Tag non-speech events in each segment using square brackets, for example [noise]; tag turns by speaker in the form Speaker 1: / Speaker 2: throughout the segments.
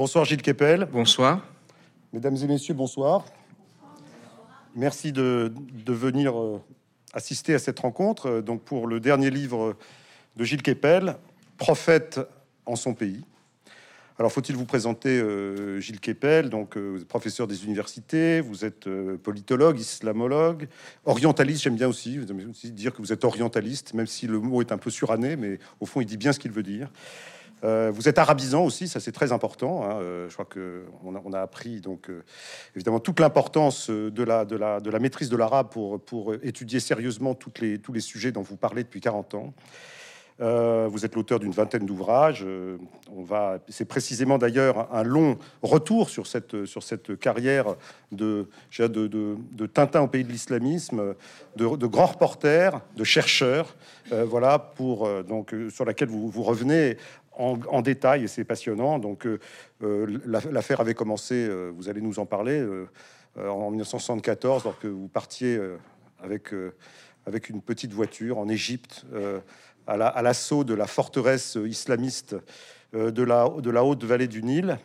Speaker 1: Bonsoir Gilles Kepel.
Speaker 2: Bonsoir.
Speaker 1: Mesdames et messieurs, bonsoir. Merci de, venir euh, assister à cette rencontre. Euh, donc pour le dernier livre de Gilles Kepel, Prophète en son pays. Alors faut-il vous présenter euh, Gilles Kepel, donc professeur des universités, vous êtes politologue, islamologue, orientaliste, j'aime bien aussi, vous aussi dire que vous êtes orientaliste, même si le mot est un peu suranné, mais au fond il dit bien ce qu'il veut dire. Euh, vous êtes arabisant aussi, ça c'est très important. Hein. Euh, je crois que on a, appris donc euh, évidemment toute l'importance de la, maîtrise de l'arabe pour, étudier sérieusement tous les sujets dont vous parlez depuis 40 ans. vous êtes l'auteur d'une vingtaine d'ouvrages. c'est précisément d'ailleurs un long retour sur cette carrière de Tintin au pays de l'islamisme, de, de grands reporters, de chercheurs, voilà pour donc sur laquelle vous revenez en, détail et c'est passionnant. Donc euh, euh, l'affaire avait commencé, euh, vous allez nous en parler, en 1974, lorsque vous partiez avec, avec une petite voiture en Égypte à l'assaut de la forteresse islamiste de, la, de la haute vallée du Nil.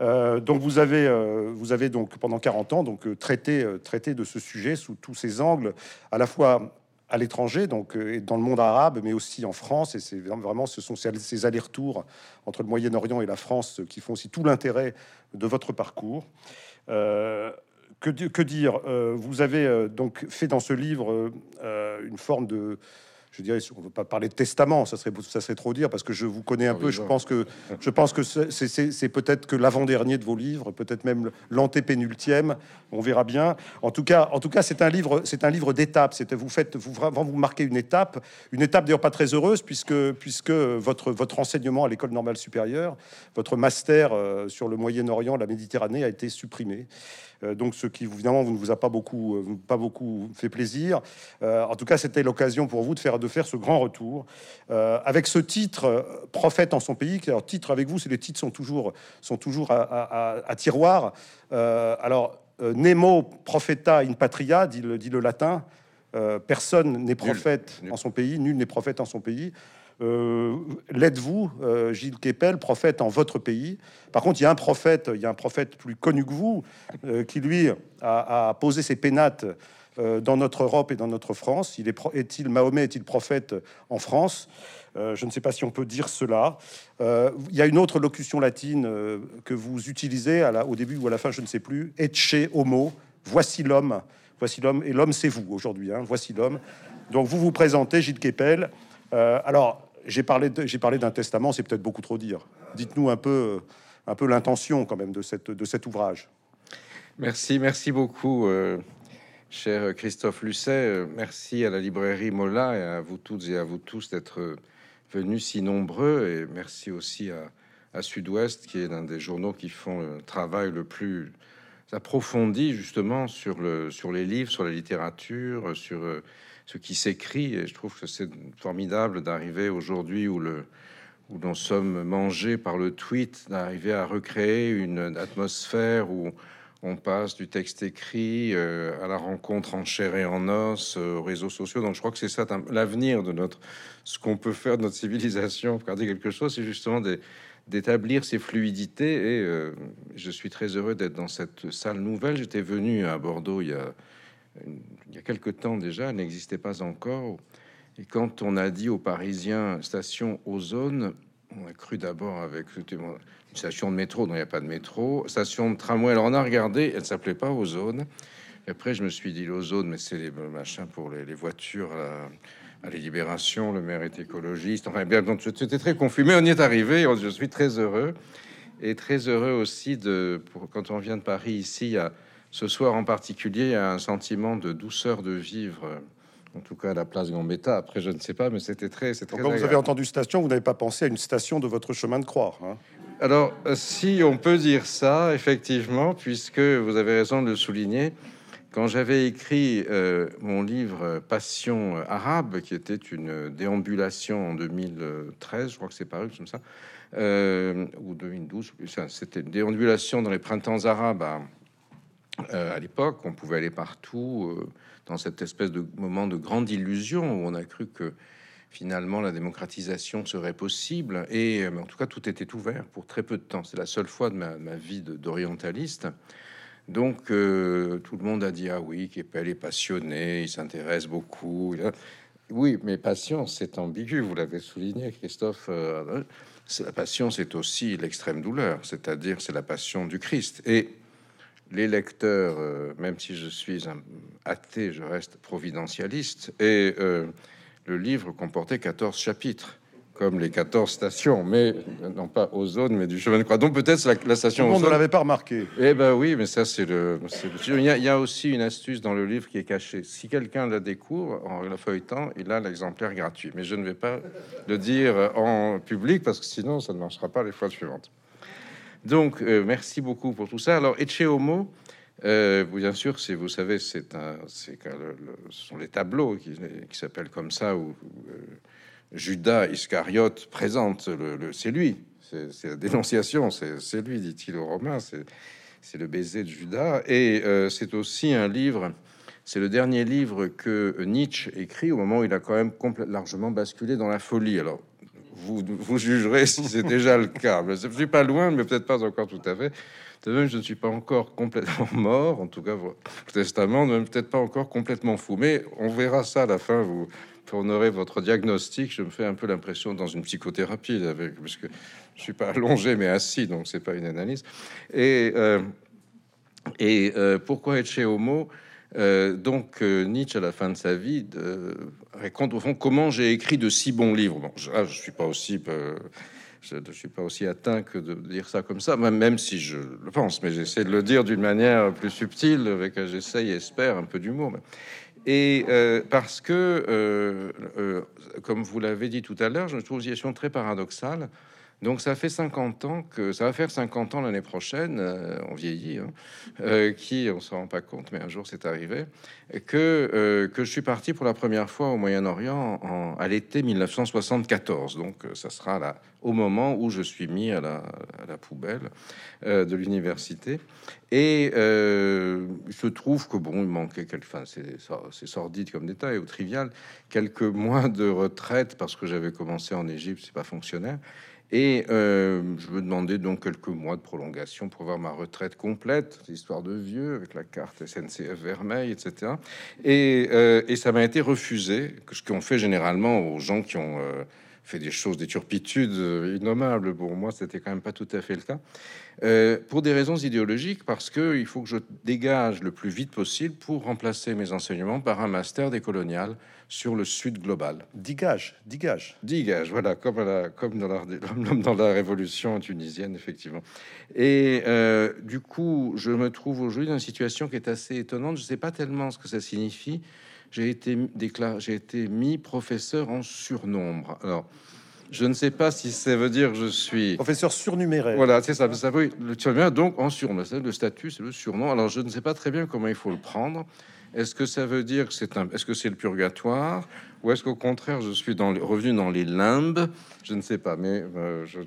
Speaker 1: donc vous avez, vous avez donc pendant 40 ans donc traité, traité de ce sujet sous tous ses angles, à la fois à l'étranger, donc euh, dans le monde arabe, mais aussi en France. Et c'est vraiment, ce sont ces allers-retours entre le Moyen-Orient et la France qui font aussi tout l'intérêt de votre parcours. Euh, que, dire? Euh, Vous avez donc fait dans ce livre une forme de je dirais, on ne veut pas parler de testament, ça serait, ça serait trop dire, parce que je vous connais un ah peu. Je pense que, je pense que c'est peut-être que l'avant-dernier de vos livres, peut-être même l'antépénultième. On verra bien. En tout cas, en tout cas, c'est un livre, c'est un livre d'étapes. Vous faites, vous vraiment vous marquez une étape, une étape d'ailleurs pas très heureuse, puisque puisque votre votre enseignement à l'école normale supérieure, votre master euh, sur le Moyen-Orient, la Méditerranée, a été supprimé. Euh, donc ce qui évidemment vous ne vous a pas beaucoup, euh, pas beaucoup fait plaisir. Euh, en tout cas, c'était l'occasion pour vous de faire, de faire ce grand retour avec ce titre prophète en son pays. Alors titre avec vous, c'est les titres sont toujours, sont toujours à, tiroir. alors Nemo propheta in patria, dit le, dit le latin. personne n'est prophète en son pays, nul n'est prophète en son pays. Euh, l'êtes-vous, euh, Gilles Kepel, prophète en votre pays? Par contre, il y a un prophète, il y a un prophète plus connu que vous, euh, qui lui a, posé ses pénates dans notre Europe et dans notre France. Il est, est-il Mahomet est-il prophète en France? Je ne sais pas si on peut dire cela. il y a une autre locution latine que vous utilisez à la, au début ou à la fin, je ne sais plus. Etche homo, voici l'homme. Voici l'homme, et l'homme c'est vous aujourd'hui. Hein, voici l'homme. Donc vous vous présentez, Gilles Kepel. Alors, j'ai parlé, j'ai parlé d'un testament, c'est peut-être beaucoup trop dire. Dites-nous un peu, l'intention quand même de, cette, cet ouvrage.
Speaker 2: Merci, merci beaucoup, euh, cher Christophe Lucet. Merci à la librairie Mola et à vous toutes et à vous tous d'être venus si nombreux. Et merci aussi à, Sud-Ouest, qui est l'un des journaux qui font le travail le plus approfondi justement sur, le, sur les livres, sur la littérature, sur ce qui s'écrit. Et je trouve que c'est formidable d'arriver aujourd'hui où le nous sommes mangés par le tweet, d'arriver à recréer une atmosphère où on passe du texte écrit euh, à la rencontre en chair et en os, euh, aux réseaux sociaux. Donc je crois que c'est ça l'avenir de notre ce qu'on peut faire de notre civilisation, regarder quelque chose, c'est justement d'établir ces fluidités. Et euh, je suis très heureux d'être dans cette salle nouvelle. J'étais venu à Bordeaux il y a il y a quelque temps déjà, elle n'existait pas encore. Et quand on a dit aux Parisiens station ozone, on a cru d'abord avec une station de métro, dont il n'y a pas de métro, station de tramway. Alors on a regardé, elle s'appelait pas ozone. Et après, je me suis dit l'ozone, mais c'est les machins pour les, voitures à, la Libération. Le maire est écologiste. Enfin, bien, donc j'étais très confus, mais on y est arrivé. Je suis très heureux et très heureux aussi de quand on vient de Paris ici à ce soir en particulier, il y a un sentiment de douceur de vivre, en tout cas à la place Gambetta. Après, je ne sais pas, mais c'était très. C'est
Speaker 1: Quand vous avez entendu station, vous n'avez pas pensé à une station de votre chemin de croix. Hein
Speaker 2: Alors, si on peut dire ça, effectivement, puisque vous avez raison de le souligner, quand j'avais écrit euh, mon livre Passion arabe, qui était une déambulation en 2013, je crois que c'est paru comme ça, euh, ou 2012, c'était une déambulation dans les printemps arabes euh, à l'époque, on pouvait aller partout euh, dans cette espèce de moment de grande illusion où on a cru que finalement la démocratisation serait possible. Et en tout cas, tout était ouvert pour très peu de temps. C'est la seule fois de ma, vie d'orientaliste. Donc tout le monde a dit ah oui, Keppel est passionné, il s'intéresse beaucoup. Oui, mais patience, c'est ambigu. Vous l'avez souligné, Christophe. la passion, c'est aussi l'extrême douleur, c'est-à-dire c'est la passion du Christ. Et les lecteurs, euh, même si je suis un athée, je reste providentialiste. Et euh, le livre comportait 14 chapitres, comme les 14 stations, mais non pas aux zones, mais du chemin de croix. Donc peut-être la, la, station.
Speaker 1: On ne l'avait pas remarqué.
Speaker 2: Eh ben oui, mais ça c'est le. Il y, a, il y, a, aussi une astuce dans le livre qui est cachée. Si quelqu'un la découvre en la feuilletant, il a l'exemplaire gratuit. Mais je ne vais pas le dire en public parce que sinon ça ne marchera pas les fois suivantes. Donc, euh, merci beaucoup pour tout ça. Alors, Ecce Homo, euh, bien sûr, c'est, vous savez, c'est un, c'est le, ce sont les tableaux qui, qui s'appellent comme ça, où, euh, Judas Iscariote présente le, c'est lui, c'est, la dénonciation, c'est, lui, dit-il aux Romains, c'est, le baiser de Judas, et c'est aussi un livre. C'est le dernier livre que Nietzsche écrit au moment où il a quand même largement basculé dans la folie. Alors, vous, jugerez si c'est déjà le cas. Je suis pas loin, mais peut-être pas encore tout à fait. De même, je ne suis pas encore complètement [laughs] mort, en tout cas, le testament, ne peut-être pas encore complètement fou. Mais on verra ça à la fin. Vous tournerez votre diagnostic. Je me fais un peu l'impression dans une psychothérapie, avec, parce que je suis pas allongé, mais assis, donc c'est pas une analyse. Et, euh, euh, pourquoi être chez Homo? Euh, donc euh, Nietzsche, à la fin de sa vie, raconte au fond comment j'ai écrit de si bons livres. Bon, je, ne suis pas aussi, euh, je suis pas aussi atteint que de dire ça comme ça, même si je le pense, mais j'essaie de le dire d'une manière plus subtile, avec j'essaye, espère, un peu d'humour. Et parce que, comme vous l'avez dit tout à l'heure, je trouve une situation très paradoxale donc ça fait 50 ans que ça va faire 50 ans l'année prochaine, euh, on vieillit, hein, euh, qui on s'en rend pas compte, mais un jour c'est arrivé, que euh, que je suis parti pour la première fois au Moyen-Orient à l'été 1974. Donc ça sera là au moment où je suis mis à la, poubelle de l'université. Et euh, se trouve que bon, il manquait quelque, enfin c'est sordide comme détail ou trivial, quelques mois de retraite parce que j'avais commencé en Égypte, c'est pas fonctionnaire. Et euh, je me demandais donc quelques mois de prolongation pour avoir ma retraite complète, histoire de vieux, avec la carte SNCF vermeil, etc. Et, euh, et ça m'a été refusé, ce qu'on fait généralement aux gens qui ont euh, fait des choses, des turpitudes innommables. Pour moi, c'était quand même pas tout à fait le cas. Pour des raisons idéologiques, parce que il faut que je dégage le plus vite possible pour remplacer mes enseignements par un master des coloniales sur le Sud global.
Speaker 1: Digage, digage.
Speaker 2: Digage, voilà, comme, la, comme dans, la, [laughs] dans la révolution tunisienne, effectivement. Et euh, du coup, je me trouve aujourd'hui dans une situation qui est assez étonnante. Je ne sais pas tellement ce que ça signifie. J'ai été, déclaré, j'ai été mis professeur en surnombre. Alors, je ne sais pas si ça veut dire je suis
Speaker 1: professeur surnuméraire.
Speaker 2: Voilà, c'est ça. Ça veut le donc en surnom. Le statut, c'est le surnom. Alors je ne sais pas très bien comment il faut le prendre. Est-ce que ça veut dire que c'est un, est-ce que c'est le purgatoire, ou est-ce qu'au contraire je suis dans revenu dans les limbes? Je ne sais pas, mais euh, je,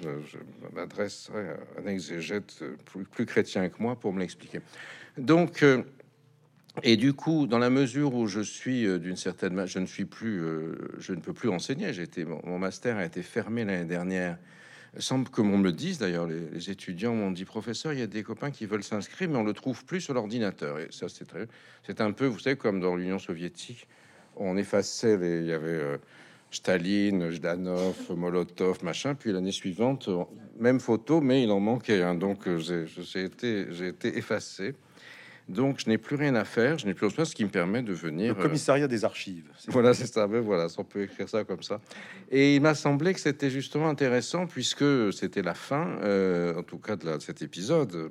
Speaker 2: m'adresserai à un exégète plus, chrétien que moi pour me l'expliquer. Donc euh, et du coup, dans la mesure où je suis euh, d'une certaine je ne suis plus, je ne peux plus enseigner. J'ai été, mon, master a été fermé l'année dernière. Semble que l'on me dise d'ailleurs, les, étudiants m'ont dit professeur, il y a des copains qui veulent s'inscrire, mais on le trouve plus sur l'ordinateur. Et ça, c'est très, c'est un peu, vous savez, comme dans l'Union soviétique, on effaçait les, il y avait euh, Staline, Jdanov, Molotov, machin. Puis l'année suivante, même photo, mais il en manquait un. Donc j'ai été, j'ai été effacé. Donc, je n'ai plus rien à faire, je n'ai plus rien ce qui me permet de venir.
Speaker 1: Le commissariat des archives.
Speaker 2: Voilà, c'est ça. Mais voilà, on peut écrire ça comme ça. Et il m'a semblé que c'était justement intéressant puisque c'était la fin, euh, en tout cas de, cet épisode,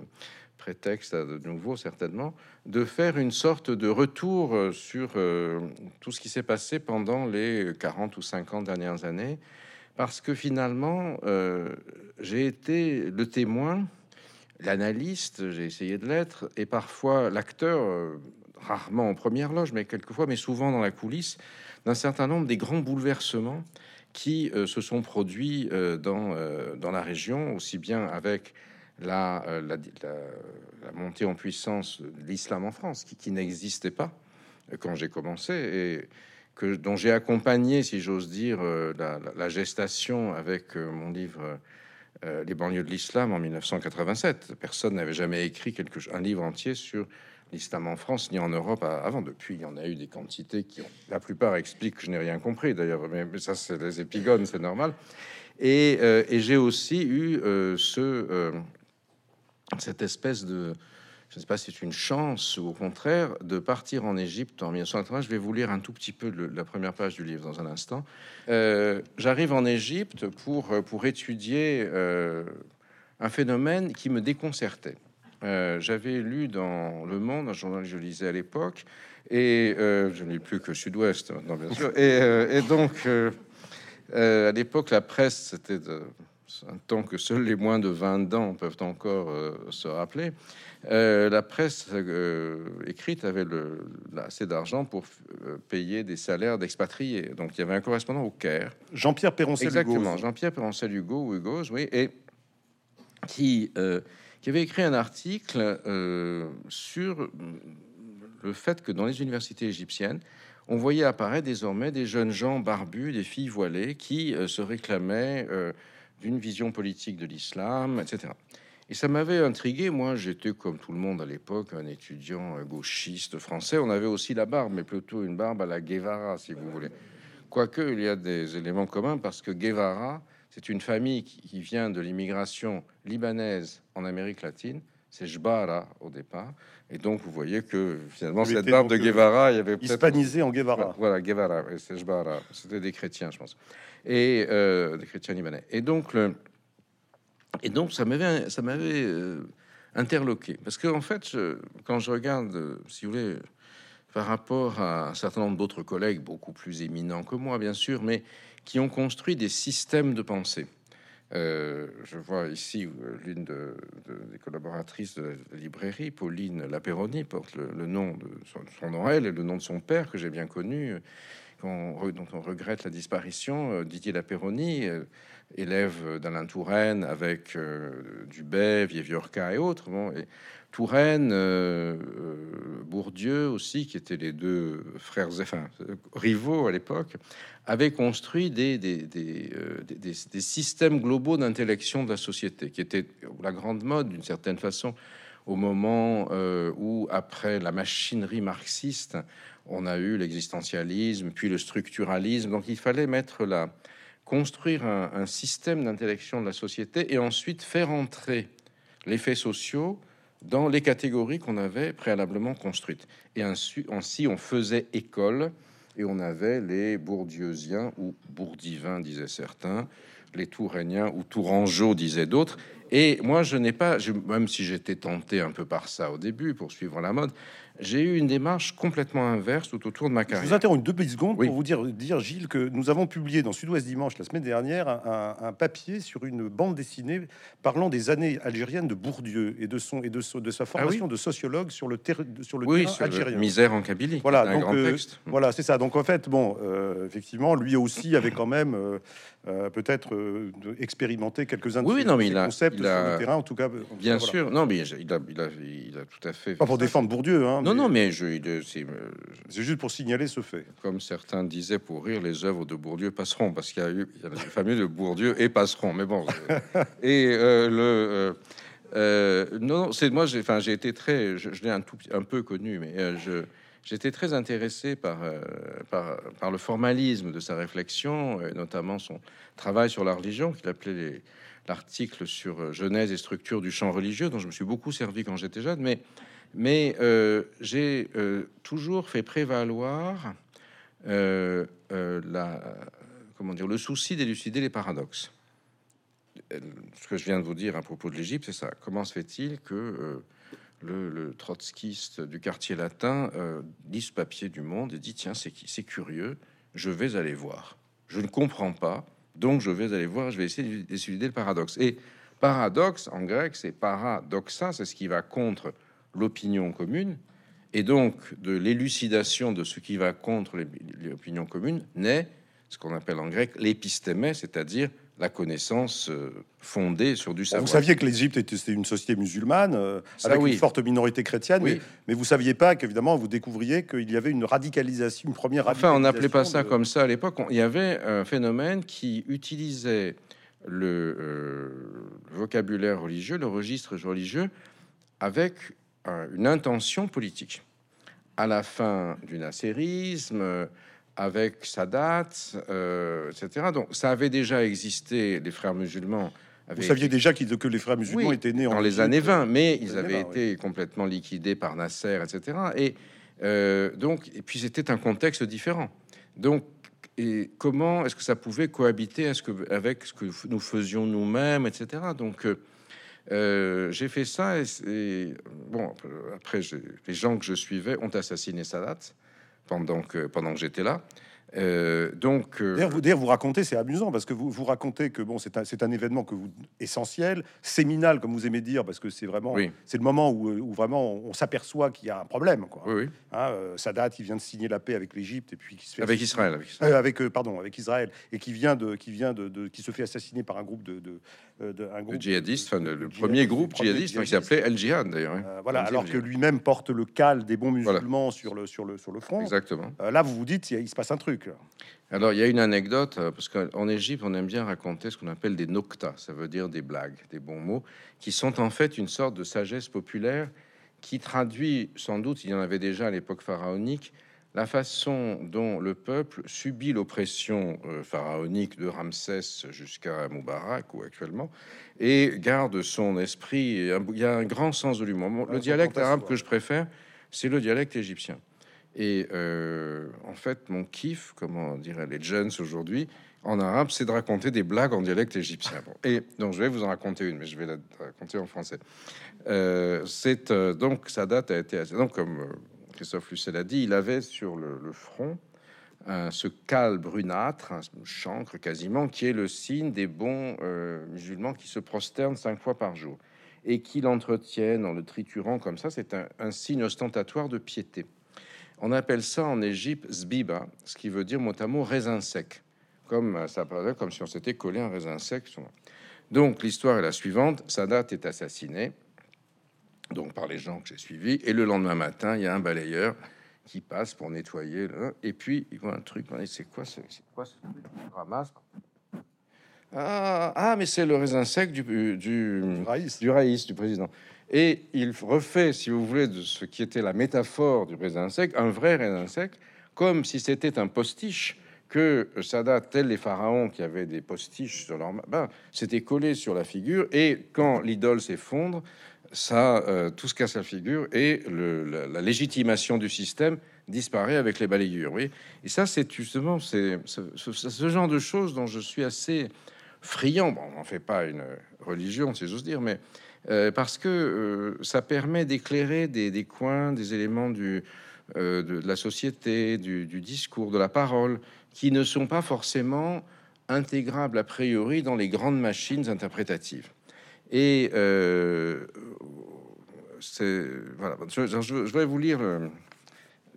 Speaker 2: prétexte à de nouveau certainement, de faire une sorte de retour euh, sur euh, tout ce qui s'est passé pendant les 40 ou 50 dernières années, parce que finalement, j'ai été le témoin l'analyste, j'ai essayé de l'être, et parfois l'acteur, euh, rarement en première loge, mais quelquefois, mais souvent dans la coulisse, d'un certain nombre des grands bouleversements qui euh, se sont produits euh, dans, dans la région, aussi bien avec la, montée en puissance de l'islam en France, qui, qui n'existait pas quand j'ai commencé, et que, dont j'ai accompagné, si j'ose dire, la, gestation avec mon livre Les banlieues de l'islam en 1987. Personne n'avait jamais écrit quelque, un livre entier sur l'islam en France ni en Europe avant. Depuis, il y en a eu des quantités qui, ont, la plupart, expliquent que je n'ai rien compris d'ailleurs, mais, ça, c'est les épigones, c'est normal. Et, euh, j'ai aussi eu euh, ce, euh, cette espèce de, je ne sais pas si c'est une chance ou au contraire, de partir en Égypte en 1980. Je vais vous lire un tout petit peu la première page du livre dans un instant. J'arrive en Égypte pour, pour étudier un phénomène qui me déconcertait. Euh, j'avais lu dans Le Monde, un journal que je lisais à l'époque, et euh, je ne lis plus que Sud-Ouest, non, bien sûr. Et, euh, donc, à l'époque, la presse, c'était un temps que seuls les moins de 20 ans peuvent encore se rappeler. la presse écrite avait le, assez d'argent pour payer des salaires d'expatriés. Donc, il y avait un correspondant au Caire.
Speaker 1: Jean-Pierre Perroncel
Speaker 2: Exactement, Jean-Pierre Perroncel Hugo, ou Hugo, oui, et qui qui avait écrit un article euh, sur le fait que dans les universités égyptiennes, on voyait apparaître désormais des jeunes gens barbus, des filles voilées, qui euh, se réclamaient euh, d'une vision politique de l'islam, etc. Et ça m'avait intrigué. Moi, j'étais comme tout le monde à l'époque, un étudiant gauchiste français. On avait aussi la barbe, mais plutôt une barbe à la Guevara, si vous voulez. Quoique, il y a des éléments communs parce que Guevara, c'est une famille qui vient de l'immigration libanaise en Amérique latine. C'est Jbara au départ. Et donc, vous voyez que finalement, cette barbe de euh, Guevara, il y avait
Speaker 1: hispanisé en Guevara.
Speaker 2: Voilà, Guevara, c'est Jbara. C'était des chrétiens, je pense. Et euh, des chrétiens libanais. Et donc, le, et donc ça m'avait, ça m'avait euh, interloqué. Parce que, en fait, quand je regarde, si vous voulez, par rapport à un certain nombre d'autres collègues, beaucoup plus éminents que moi, bien sûr, mais qui ont construit des systèmes de pensée. Euh, je vois ici euh, l'une de, des collaboratrices de la librairie, Pauline Laperoni, porte le, nom de son, son et le nom de son père que j'ai bien connu, dont on regrette la disparition. Euh, Didier Laperoni, élève d'Alain Touraine avec Dubé, Vieviorca et autres. Touraine, Bourdieu aussi, qui étaient les deux frères, enfin rivaux à l'époque, avait construit des, euh, des, des, systèmes globaux d'intellection de la société, qui était la grande mode d'une certaine façon au moment euh, où, après la machinerie marxiste, on a eu l'existentialisme, puis le structuralisme. Donc il fallait mettre là, construire un, un système d'intellection de la société et ensuite faire entrer les faits sociaux dans les catégories qu'on avait préalablement construites. Et ainsi, on faisait école et on avait les bourdieusiens ou bourdivins, disaient certains, les tourainiens ou tourangeaux, disaient d'autres. Et moi, je n'ai pas, même si j'étais tenté un peu par ça au début pour suivre la mode, j'ai eu une démarche complètement inverse tout autour de ma carrière.
Speaker 1: Je vous interromps deux petites secondes pour vous dire, dire, Gilles, que nous avons publié dans Sud-Ouest Dimanche la semaine dernière un, papier sur une bande dessinée parlant des années algériennes de Bourdieu et de son et de, de sa ah formation de sociologue sur le, terrain sur le
Speaker 2: oui,
Speaker 1: terrain algérien.
Speaker 2: misère en Kabylie.
Speaker 1: Voilà, donc, euh, voilà, c'est ça. Donc en fait, bon, euh, effectivement, lui aussi avait quand même euh, peut-être expérimenté quelques-uns de
Speaker 2: non, mais il a,
Speaker 1: concepts sur le terrain, en tout cas.
Speaker 2: Bien sûr, non, mais il a, il a, il a tout à fait.
Speaker 1: Pas pour défendre Bourdieu, hein.
Speaker 2: Non, non, mais je,
Speaker 1: c'est juste pour signaler ce fait.
Speaker 2: Comme certains disaient pour rire, les œuvres de Bourdieu passeront, parce qu'il y a eu il y a le fameux de Bourdieu et passeront. Mais bon, [laughs] et euh, le euh, euh, non, c'est moi, j'ai, enfin, j'ai été très, je, l'ai un tout un peu connu, mais je j'étais très intéressé par, par, par, le formalisme de sa réflexion, et notamment son travail sur la religion, qu'il appelait l'article sur Genèse et structure du champ religieux, dont je me suis beaucoup servi quand j'étais jeune, mais mais euh, j'ai euh, toujours fait prévaloir euh, le souci d'élucider les paradoxes. Ce que je viens de vous dire à propos de l'Égypte, c'est ça. Comment se fait-il que le, trotskiste du quartier latin lit ce papier du Monde et dit tiens, c'est curieux, je vais aller voir. Je ne comprends pas, donc je vais aller voir, je vais essayer d'élucider le paradoxe. Et paradoxe en grec, c'est paradoxa, c'est ce qui va contre l'opinion commune, et donc de l'élucidation de ce qui va contre l'opinion commune, naît ce qu'on appelle en grec l'épistémé, c'est-à-dire la connaissance euh, fondée sur du savoir.
Speaker 1: Vous saviez que l'Égypte était une société musulmane euh, avec
Speaker 2: oui.
Speaker 1: une forte minorité chrétienne,
Speaker 2: Oui.
Speaker 1: mais, mais vous saviez pas qu'évidemment vous découvriez qu'il y avait une radicalisation, une première
Speaker 2: Enfin, on n'appelait pas
Speaker 1: radicalisation
Speaker 2: ça comme ça à l'époque. Il y avait un phénomène qui utilisait le euh, vocabulaire religieux, le registre religieux, avec une intention politique. À la fin du nasserisme, euh, avec Sadat, euh, etc. Donc, ça avait déjà existé. Les frères musulmans
Speaker 1: Vous saviez déjà qu'ils- que les frères musulmans
Speaker 2: Oui,
Speaker 1: étaient nés en
Speaker 2: dans les
Speaker 1: Égypte.
Speaker 2: années 20, mais ils
Speaker 1: les
Speaker 2: avaient
Speaker 1: 20,
Speaker 2: été complètement liquidés par Nasser, etc. Et euh, donc, et puis c'était un contexte différent. Donc, et comment est-ce que ça pouvait cohabiter avec ce que nous faisions nous-mêmes, etc. Donc, euh, euh, j'ai fait ça et, bon après les gens que je suivais ont assassiné Sadat pendant que pendant que j'étais là. Euh, donc euh,
Speaker 1: D'ailleurs, vous, vous racontez, c'est amusant parce que vous, vous racontez que bon, c'est un, événement que vous essentiel, séminal, comme vous aimez dire, parce que c'est vraiment,
Speaker 2: Oui.
Speaker 1: c'est le moment où, où vraiment on s'aperçoit qu'il y a un problème. Quoi.
Speaker 2: oui, oui,
Speaker 1: Hein, euh, Sadat, il vient de signer la paix avec l'Égypte et puis qui se fait
Speaker 2: avec
Speaker 1: assassiner-
Speaker 2: Israël, avec Israël.
Speaker 1: Euh, avec euh, pardon, avec Israël et qui vient de, qui vient de, de- qui se fait assassiner par un groupe de, de, euh, un
Speaker 2: Le
Speaker 1: groupe
Speaker 2: djihadiste,
Speaker 1: de-
Speaker 2: enfin, le, le premier
Speaker 1: le
Speaker 2: groupe djihadiste, qui s'appelait El Jihad d'ailleurs. hein.
Speaker 1: Euh, voilà,
Speaker 2: El
Speaker 1: alors que lui-même porte le cal des bons
Speaker 2: Voilà.
Speaker 1: musulmans sur le sur le sur le front.
Speaker 2: Exactement.
Speaker 1: Euh, là, vous vous dites, il se passe un truc.
Speaker 2: Alors, il y a une anecdote, euh, parce qu'en Égypte, on aime bien raconter ce qu'on appelle des noctas, ça veut dire des blagues, des bons mots, qui sont en fait une sorte de sagesse populaire qui traduit, sans doute, il y en avait déjà à l'époque pharaonique, la façon dont le peuple subit l'oppression euh, pharaonique de Ramsès jusqu'à Moubarak ou actuellement, et garde son esprit. Il y a un grand sens de l'humour. Le dialecte arabe que je préfère, c'est le dialecte égyptien. Et euh, en fait, mon kiff, comment diraient les jeunes aujourd'hui, en arabe, c'est de raconter des blagues en dialecte égyptien. Et donc, je vais vous en raconter une, mais je vais la raconter en français. Euh, c'est euh, donc Sadat a été donc comme Christophe Lucet l'a dit, il avait sur le, le front ce cal brunâtre, un chancre quasiment, qui est le signe des bons musulmans qui se prosternent cinq fois par jour et qui l'entretiennent en le triturant comme ça. C'est un signe ostentatoire de piété. On appelle ça en Égypte zbiba, ce qui veut dire mot à mot raisin sec, comme euh, ça paraît comme si on s'était collé un raisin sec. Donc l'histoire est la suivante Sadat est assassiné, donc par les gens que j'ai suivis, et le lendemain matin, il y a un balayeur qui passe pour nettoyer, le- et puis il voit un truc, c'est quoi, ce- c'est quoi ce truc ramasse? Ah, ah, mais c'est le raisin sec du, du,
Speaker 1: Raïs.
Speaker 2: du raïs du président. Et il refait, si vous voulez, de ce qui était la métaphore du raisin sec, un vrai raisin sec, comme si c'était un postiche que Sadat, tel les pharaons qui avaient des postiches sur leur main, ben, c'était collé sur la figure. Et quand l'idole s'effondre, ça, euh, tout se casse la figure et la, légitimation du système disparaît avec les balayures. Et ça, c'est justement ce genre de choses dont je suis assez friand. Bon, on n'en fait pas une religion, si j'ose dire, mais euh, parce que euh, ça permet d'éclairer des, coins, des éléments du, euh, de, la société, du, discours, de la parole, qui ne sont pas forcément intégrables a priori dans les grandes machines interprétatives. Et voilà. Je, vais vous lire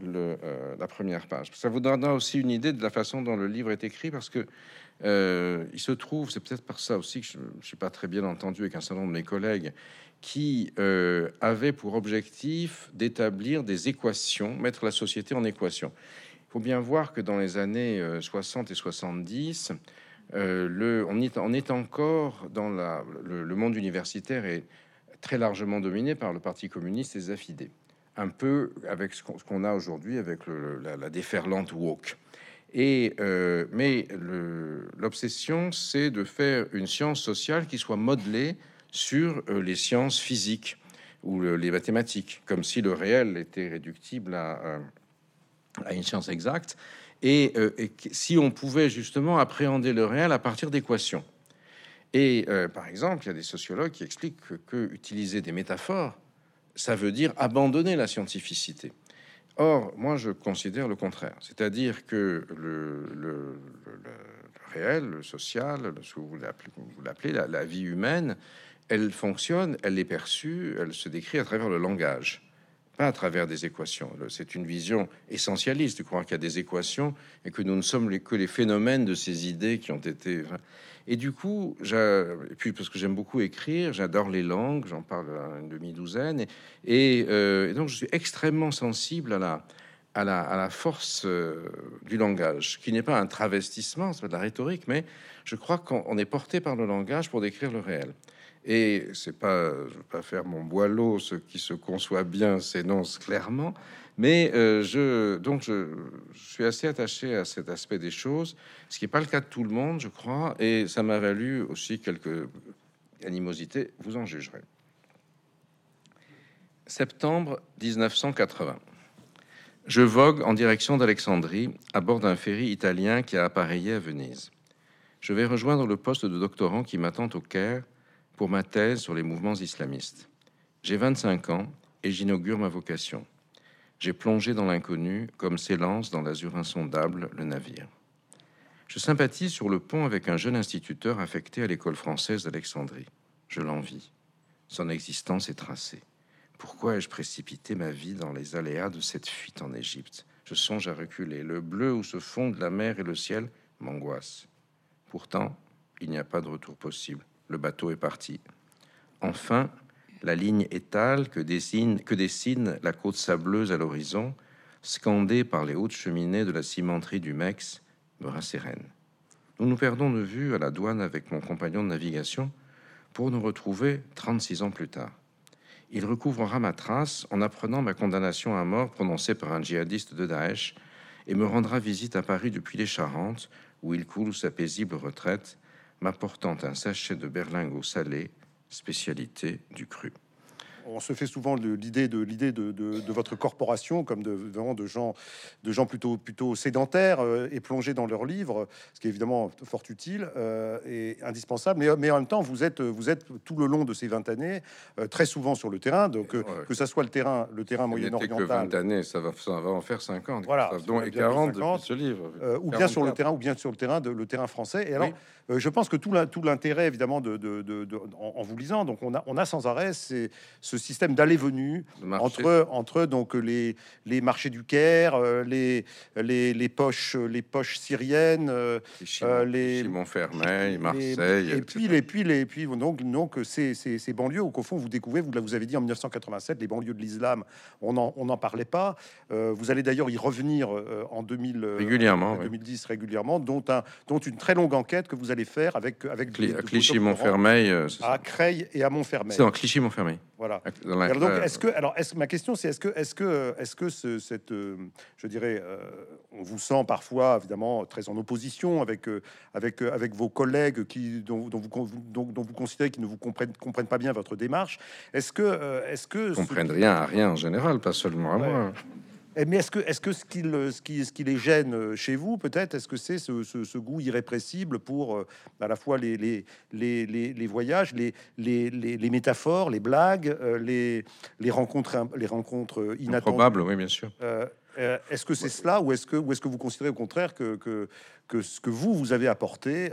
Speaker 2: la première page. Ça vous donnera aussi une idée de la façon dont le livre est écrit, parce que euh, il se trouve, c'est peut-être par ça aussi que je ne suis pas très bien entendu avec un certain nombre de mes collègues, qui euh, avaient pour objectif d'établir des équations, mettre la société en équation. Il faut bien voir que dans les années euh, 60 et 70, euh, le, on, est, encore dans le, monde universitaire est très largement dominé par le Parti communiste et les affidés. Un peu avec ce qu'on a aujourd'hui avec la déferlante woke. Et, euh, mais l'obsession, c'est de faire une science sociale qui soit modelée sur euh, les sciences physiques ou le- les mathématiques, comme si le réel était réductible à, une science exacte. Et, euh, si on pouvait justement appréhender le réel à partir d'équations. Et par exemple, il y a des sociologues qui expliquent que, que utiliser des métaphores, ça veut dire abandonner la scientificité. Or, moi, je considère le contraire. C'est-à-dire que le, réel, le social, ce que vous l'appelez, vous l'appelez la, la vie humaine, elle fonctionne, elle est perçue, elle se décrit à travers le langage. Pas à travers des équations. C'est une vision essentialiste de croire qu'il y a des équations et que nous ne sommes que les phénomènes de ces idées qui ont été. Et du coup, puis parce que j'aime beaucoup écrire, j'adore les langues, j'en parle une demi-douzaine, et, euh, et, donc je suis extrêmement sensible à la, force euh, du langage, qui n'est pas un travestissement, c'est de la rhétorique, mais je crois qu'on est porté par le langage pour décrire le réel. Et c'est pas, je veux pas faire mon boileau, ce qui se conçoit bien s'énonce clairement, mais euh, je, donc je, suis assez attaché à cet aspect des choses, ce qui n'est pas le cas de tout le monde, je crois, et ça m'a valu aussi quelques animosités, vous en jugerez. Septembre 1980. Je vogue en direction d'Alexandrie à bord d'un ferry italien qui a appareillé à Venise. Je vais rejoindre le poste de doctorant qui m'attend au Caire pour ma thèse sur les mouvements islamistes. J'ai 25 ans et j'inaugure ma vocation. J'ai plongé dans l'inconnu comme s'élance dans l'azur insondable le navire. Je sympathise sur le pont avec un jeune instituteur affecté à l'école française d'Alexandrie. Je l'envie. Son existence est tracée. Pourquoi ai-je précipité ma vie dans les aléas de cette fuite en Égypte? Je songe à reculer. Le bleu où se fondent la mer et le ciel m'angoisse. Pourtant, il n'y a pas de retour possible le bateau est parti. Enfin, la ligne étale que dessine, que dessine la côte sableuse à l'horizon, scandée par les hautes cheminées de la cimenterie du Mex, me rassérène. Nous nous perdons de vue à la douane avec mon compagnon de navigation pour nous retrouver 36 ans plus tard. Il recouvrera ma trace en apprenant ma condamnation à mort prononcée par un djihadiste de Daesh et me rendra visite à Paris depuis les Charentes, où il coule sa paisible retraite m'apportant un sachet de berlingot salé, spécialité du cru
Speaker 1: on se fait souvent l'idée de l'idée de, votre corporation comme de vraiment de gens de gens plutôt plutôt sédentaires euh, et plongés dans leurs livres, ce qui est évidemment fort utile euh, et indispensable. Mais, mais, en même temps, vous êtes vous êtes tout le long de ces 20 années euh, très souvent sur le terrain, donc que ça soit le terrain le terrain moyen-oriental.
Speaker 2: 20 années, ça va ça va en faire 50. Voilà, dont et 40 50, ce livre.
Speaker 1: ou bien sur le terrain ou bien sur le terrain de le terrain français. Et alors, je pense que tout l'intérêt évidemment de, de, en, vous lisant, donc on a on a sans arrêt c'est ce système d'aller-venue entre, entre donc les, les marchés du Caire, euh, les, les, les poches, les poches syriennes, euh,
Speaker 2: euh, les Montfermeil, Marseille,
Speaker 1: et puis les puis les puis donc donc ces, ces, ces banlieues au fond vous découvrez, vous vous avez dit en 1987, les banlieues de l'islam, on n'en on en parlait pas. vous allez d'ailleurs y revenir en 2000
Speaker 2: régulièrement,
Speaker 1: 2010 régulièrement, dont un dont une très longue enquête que vous allez faire avec avec
Speaker 2: Clichy-Montfermeil,
Speaker 1: à Creil et à Montfermeil.
Speaker 2: C'est en Clichy-Montfermeil.
Speaker 1: Voilà. Alors donc, est-ce que, alors, est-ce ma question, c'est est-ce que, est-ce que, est-ce que ce, cette, euh, je dirais, euh, on vous sent parfois évidemment très en opposition avec, euh, avec, avec vos collègues qui, dont, dont vous, dont, dont, vous considérez qu'ils ne vous comprennent, comprennent pas bien votre démarche. Est-ce que, est-ce que,
Speaker 2: comprennent rien à rien en général, pas seulement à moi.
Speaker 1: Eh, mais est-ce que, est-ce que ce qui, ce, qui, ce qui les gêne euh, chez vous, peut-être, est-ce que c'est ce, goût irrépressible pour euh, à la fois les, les, les, les voyages, les, les, métaphores, les blagues, euh, les, les rencontres, les rencontres inattendues
Speaker 2: Probable, oui, bien sûr.
Speaker 1: est-ce que c'est cela ou est-ce que, ou est-ce que vous considérez au contraire que, que, que ce que vous, vous avez apporté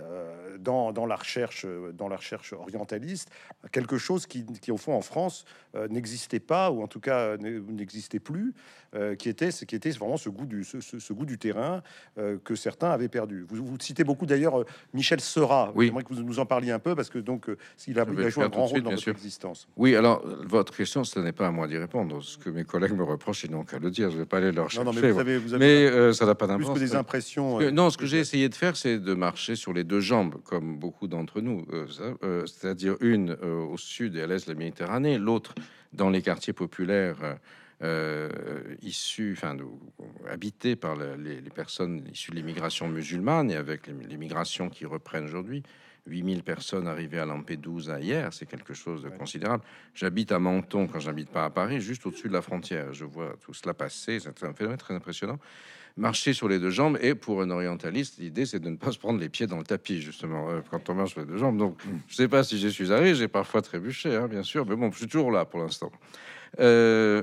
Speaker 1: dans, dans, la recherche, dans la recherche orientaliste, quelque chose qui, qui au fond, en France, n'existait pas, ou en tout cas n'existait plus, euh, qui était, qui était vraiment ce goût du, ce, goût du terrain euh, que certains avaient perdu. Vous, vous citez beaucoup d'ailleurs euh, Michel Seurat. Oui. J'aimerais que vous nous en parliez un peu parce que donc il a, joué un grand rôle dans votre existence.
Speaker 2: Oui, alors votre question, ce n'est pas à moi d'y répondre. Ce que mes collègues me reprochent, ils n'ont qu'à le dire. Je ne vais pas aller leur chercher. Non, mais, vous avez, vous avez mais ça n'a pas d'importance.
Speaker 1: des impressions.
Speaker 2: non, ce que j'ai essayé de faire, c'est de marcher sur les deux jambes, comme beaucoup d'entre nous. C'est-à-dire une au sud et à l'est de la Méditerranée, l'autre dans les quartiers populaires euh, issus, enfin, habités par les, personnes issues de l'immigration musulmane et avec les, migrations qui reprennent aujourd'hui. 8000 personnes arrivées à Lampedusa hier, c'est quelque chose de considérable. J'habite à Menton quand j'habite pas à Paris, juste au-dessus de la frontière. Je vois tout cela passer, c'est un phénomène très impressionnant. Marcher sur les deux jambes, et pour un orientaliste, l'idée c'est de ne pas se prendre les pieds dans le tapis, justement, euh, quand on marche sur les deux jambes. Donc, je sais pas si je suis arrivé, j'ai parfois trébuché, hein, bien sûr, mais bon, je suis toujours là pour l'instant. Euh,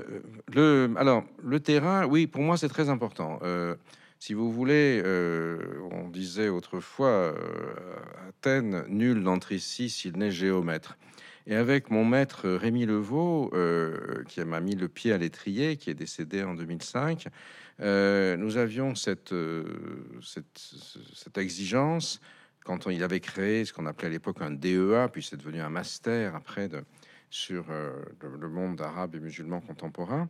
Speaker 2: le, alors, le terrain, oui, pour moi, c'est très important. Euh, si vous voulez, on disait autrefois Athènes, nul n'entre ici s'il n'est géomètre. Et avec mon maître Rémi Levaux, euh, qui m'a mis le pied à l'étrier, qui est décédé en 2005, euh, nous avions cette, euh, exigence quand il avait créé ce qu'on appelait à l'époque un DEA, puis c'est devenu un master après sur le, le, monde arabe et musulman contemporain.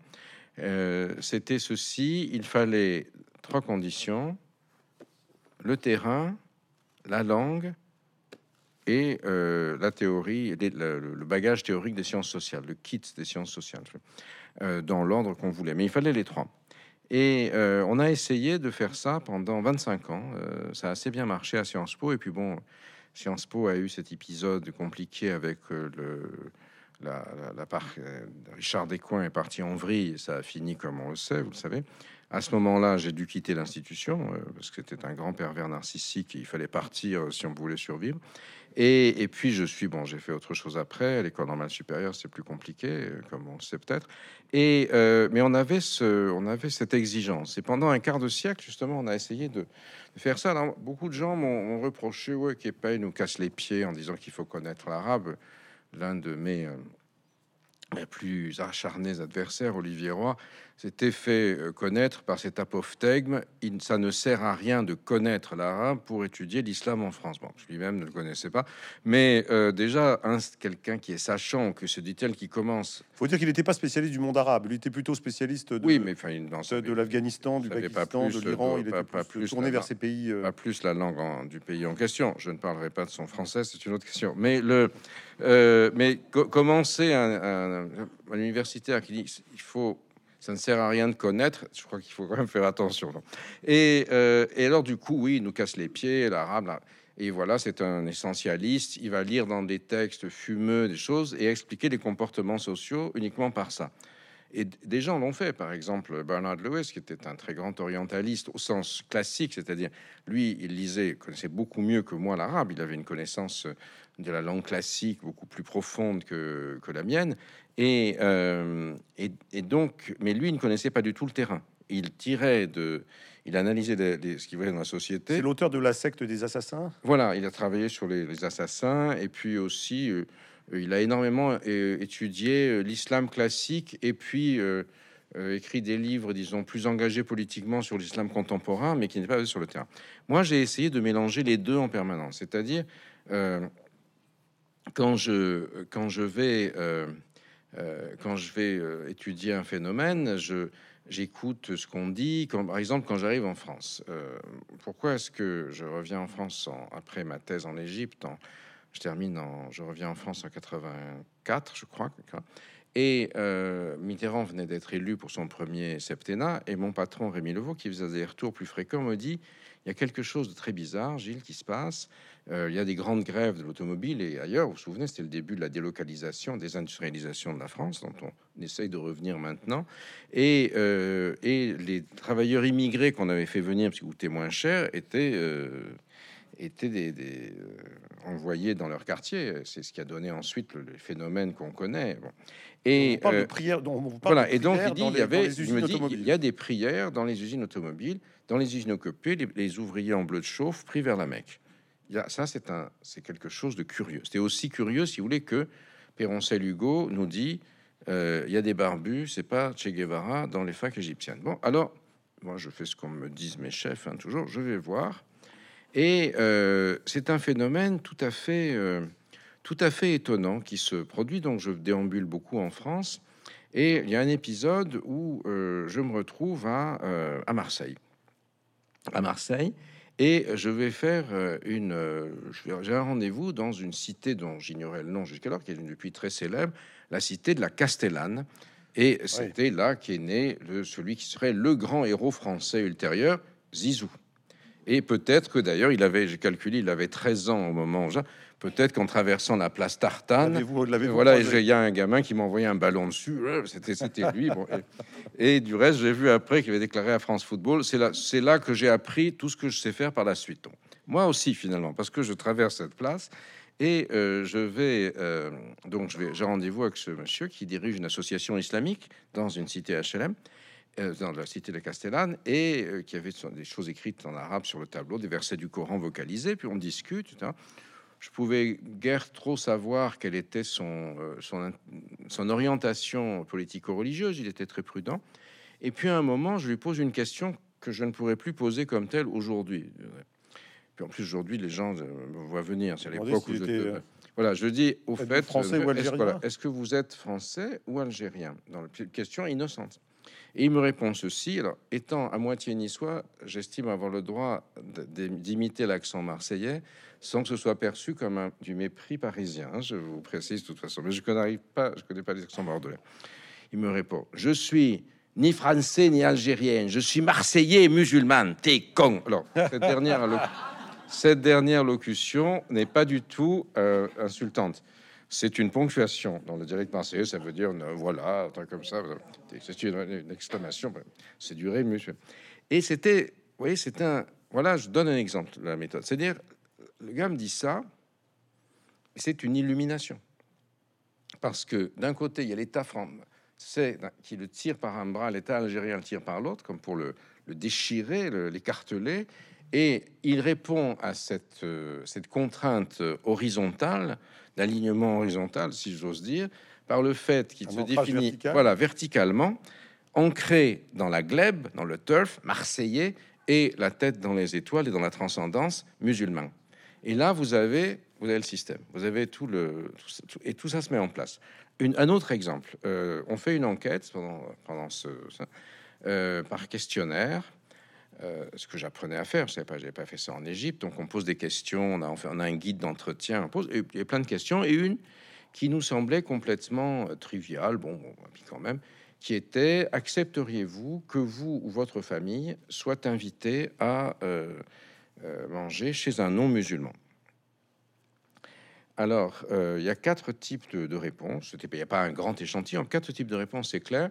Speaker 2: C'était ceci, il fallait trois conditions, le terrain, la langue et euh, la théorie, le, bagage théorique des sciences sociales, le kit des sciences sociales, euh, dans l'ordre qu'on voulait. Mais il fallait les trois. Et euh, on a essayé de faire ça pendant 25 ans. ça a assez bien marché à Sciences Po. Et puis bon, Sciences Po a eu cet épisode compliqué avec le, la, la, part. Richard Descoings est parti en vrille. Ça a fini comme on le sait, vous le savez. À ce moment-là, j'ai dû quitter l'institution parce que c'était un grand pervers narcissique il fallait partir si on voulait survivre. Et, puis je suis bon, j'ai fait autre chose après. L'école normale supérieure, c'est plus compliqué, euh, comme on le sait peut-être. Et euh, mais on avait ce, on avait cette exigence. Et pendant un quart de siècle, justement, on a essayé de, faire ça. Beaucoup de gens m'ont reproché, ouais, qu'Epay nous casse les pieds en disant qu'il faut connaître l'arabe. L'un de mes euh, plus acharnés adversaires, Olivier Roy, s'était fait euh, connaître par cet apophthegme. Ça ne sert à rien de connaître l'arabe pour étudier l'islam en France. Bon, lui-même ne le connaissait pas, mais euh, déjà, quelqu'un qui est sachant, que se dit-elle, qui commence.
Speaker 1: Faut dire qu'il n'était pas spécialiste du monde arabe. Lui était plutôt spécialiste de,
Speaker 2: oui, mais enfin,
Speaker 1: de l'Afghanistan, du Pakistan, de l'Iran. Il était pas, plus tourné vers ces pays.
Speaker 2: Euh. Pas plus la langue du pays en question. Je ne parlerai pas de son français, c'est une autre question. Mais le, mais commencer un, un, un universitaire qui dit il faut ça ne sert à rien de connaître. Je crois qu'il faut quand même faire attention. Et, euh, et, alors, du coup, oui, il nous casse les pieds, l'arabe. Et voilà, c'est un essentialiste. Il va lire dans des textes fumeux des choses et expliquer les comportements sociaux uniquement par ça. Et des gens l'ont fait. Par exemple, Bernard Lewis, qui était un très grand orientaliste au sens classique, c'est-à-dire lui, il lisait, connaissait beaucoup mieux que moi l'arabe. Il avait une connaissance de la langue classique beaucoup plus profonde que, la mienne. Euh, et, et, donc, mais lui, il ne connaissait pas du tout le terrain. Il tirait de, il analysait ce qu'il voyait dans la société.
Speaker 1: C'est l'auteur de la secte des assassins?
Speaker 2: Voilà, il a travaillé sur les, assassins et puis aussi, euh, il a énormément euh, étudié l'islam classique et puis écrit des livres, disons, plus engagés politiquement sur l'islam contemporain, mais qui n'est pas sur le terrain. Moi, j'ai essayé de mélanger les deux en permanence, c'est-à-dire quand je quand je vais euh, quand je vais euh, étudier un phénomène, je j'écoute ce qu'on dit. Par exemple, quand j'arrive en France, euh, pourquoi est-ce que je reviens en France après ma thèse en Égypte Je termine en, je reviens en France en 84, je crois. Et Mitterrand venait d'être élu pour son premier septennat, et mon patron Rémi Levaux, qui faisait des retours plus fréquents, me dit il y a quelque chose de très bizarre, Gilles, qui se passe. Euh, il y a des grandes grèves de l'automobile et ailleurs. Vous vous souvenez, c'était le début de la délocalisation, des industrialisations de la France, dont on essaye de revenir maintenant. Et, euh, et les travailleurs immigrés qu'on avait fait venir, parce qu'ils coûtaient moins cher, étaient, euh, étaient des, envoyés dans leur quartier. C'est ce qui a donné ensuite le, phénomène qu'on connaît. Bon.
Speaker 1: Et on parle de prières, dont
Speaker 2: voilà. et donc il dit, il y avait, il me dit, il y a des prières dans les usines automobiles, dans les usines occupées, les, les ouvriers en bleu de chauffe pris vers la Mecque ça, c'est quelque chose de curieux. C'était aussi curieux, si vous voulez, que Péroncel Hugo nous dit euh, il y a des barbus, c'est pas Che Guevara dans les facs égyptiennes. Bon, alors, moi, je fais ce qu'on me disent mes chefs, hein, toujours, je vais voir. Et euh, c'est un phénomène tout à fait, euh, tout à fait étonnant qui se produit. Donc, je déambule beaucoup en France. Et il y a un épisode où je me retrouve à Marseille. À Marseille, et je vais faire euh, une. Euh, j'ai un rendez-vous dans une cité dont j'ignorais le nom jusqu'alors, qui est depuis très célèbre, la cité de la Castellane. Et c'était là qu'est né le, celui qui serait le grand héros français ultérieur, Zizou. Et peut-être que d'ailleurs, il avait, j'ai calculé, il avait 13 ans au moment. Peut-être qu'en traversant la place Tartane, voilà, il y a un gamin qui m'a envoyé un ballon dessus. C'était, c'était lui. et, du reste, j'ai vu après qu'il avait déclaré à France Football. C'est là, c'est là que j'ai appris tout ce que je sais faire par la suite. moi aussi, finalement, parce que je traverse cette place et euh, je vais euh, donc je vais, j'ai rendez-vous avec ce monsieur qui dirige une association islamique dans une cité HLM. Euh, dans la cité de Castellane et qui avait des choses écrites en arabe sur le tableau, des versets du Coran vocalisés, puis on discute. je pouvais guère trop savoir quelle était son, euh, son, son orientation politico-religieuse. Il était très prudent. Et puis à un moment, je lui pose une question que je ne pourrais plus poser comme telle aujourd'hui. Puis en plus, aujourd'hui, les gens euh, me voient venir. C'est l'époque où
Speaker 1: euh,
Speaker 2: Voilà, je dis au fait,
Speaker 1: français ou algérien?
Speaker 2: est-ce que vous êtes français ou algérien? Dans la question innocente. Et il me répond ceci. Alors, étant à moitié niçois, j'estime avoir le droit d'imiter l'accent marseillais sans que ce soit perçu comme un, du mépris parisien. Je vous précise de toute façon, mais je connais pas, je connais pas les accents bordelais. Il me répond Je suis ni français ni algérien, je suis marseillais musulman. T'es con. Alors, cette dernière, cette dernière locution n'est pas du tout euh, insultante c'est une ponctuation. Dans le dialecte marseillais, ça veut dire voilà, un truc comme ça. C'est une, exclamation. C'est du ré, monsieur. Et c'était, vous voyez, c'est un. Voilà, je donne un exemple de la méthode. C'est-à-dire, le gars me dit ça, c'est une illumination. Parce que d'un côté, il y a l'État français qui le tire par un bras, l'État algérien le tire par l'autre, comme pour le, déchirer, l'écarteler. Et il répond à cette, euh, cette contrainte horizontale d'alignement horizontal, si j'ose dire, par le fait qu'il se définit voilà, verticalement, ancré dans la glèbe, dans le turf marseillais, et la tête dans les étoiles et dans la transcendance musulman. Et là, vous avez, vous avez le système, vous avez tout le... et tout ça se met en place. Une, un autre exemple, euh, on fait une enquête pendant, pendant ce, euh, par questionnaire, euh, ce que j'apprenais à faire. Je savais pas, pas fait ça en Égypte. Donc on pose des questions, on a, on un guide d'entretien, on pose a plein de questions et une qui nous semblait complètement euh, triviale, bon, bon puis quand même, qui était accepteriez-vous que vous ou votre famille soit invité à euh, manger chez un non-musulman? Alors, il y a quatre types de, de réponses. Il n'y a pas un grand échantillon. Quatre types de réponses, c'est clair.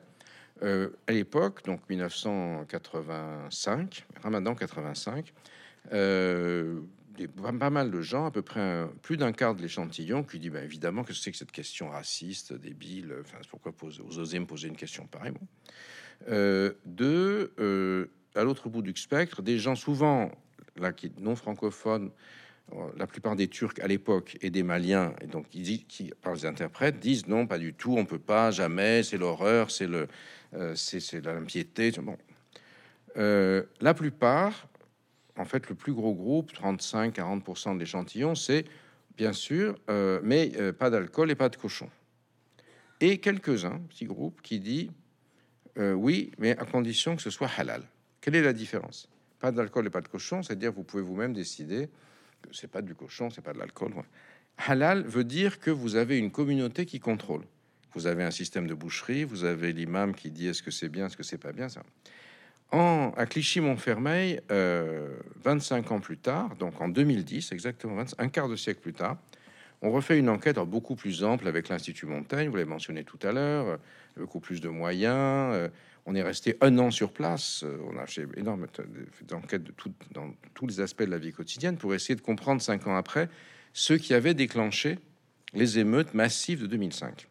Speaker 2: Euh, à l'époque, donc 1985, Ramadan 85, euh, pas, mal de gens, à peu près plus d'un quart de l'échantillon, qui dit ben, évidemment que c'est que cette question raciste, débile, enfin, pourquoi poser, osez me poser une question pareille bon. euh, De, euh, à l'autre bout du spectre, des gens souvent là, qui non francophones, la plupart des Turcs à l'époque et des Maliens, et donc qui, qui par les interprètes, disent non, pas du tout, on peut pas, jamais, c'est l'horreur, c'est le, euh, c'est l'impiété. Bon. Euh, la plupart, en fait, le plus gros groupe, 35-40% de l'échantillon, c'est bien sûr, euh, mais pas d'alcool et pas de cochon. Et quelques-uns, petits groupes, qui dit oui, mais à condition que ce soit halal. Quelle est la différence? Pas d'alcool et pas de cochon, c'est-à-dire vous pouvez vous-même décider que c'est pas du cochon, c'est pas de l'alcool. Halal veut dire que vous avez une communauté qui contrôle. Vous avez un système de boucherie, vous avez l'imam qui dit est-ce que c'est bien, est-ce que c'est pas bien ça. En, à Clichy-Montfermeil, 25 euh, ans plus tard, donc en 2010, exactement un quart de siècle plus tard, on refait une enquête beaucoup plus ample avec l'Institut Montaigne, vous l'avez mentionné tout à l'heure, euh, beaucoup plus de moyens. Euh, on est resté un an sur place. On a fait énormément d'enquêtes de dans tous les aspects de la vie quotidienne pour essayer de comprendre cinq ans après ce qui avait déclenché les émeutes massives de 2005.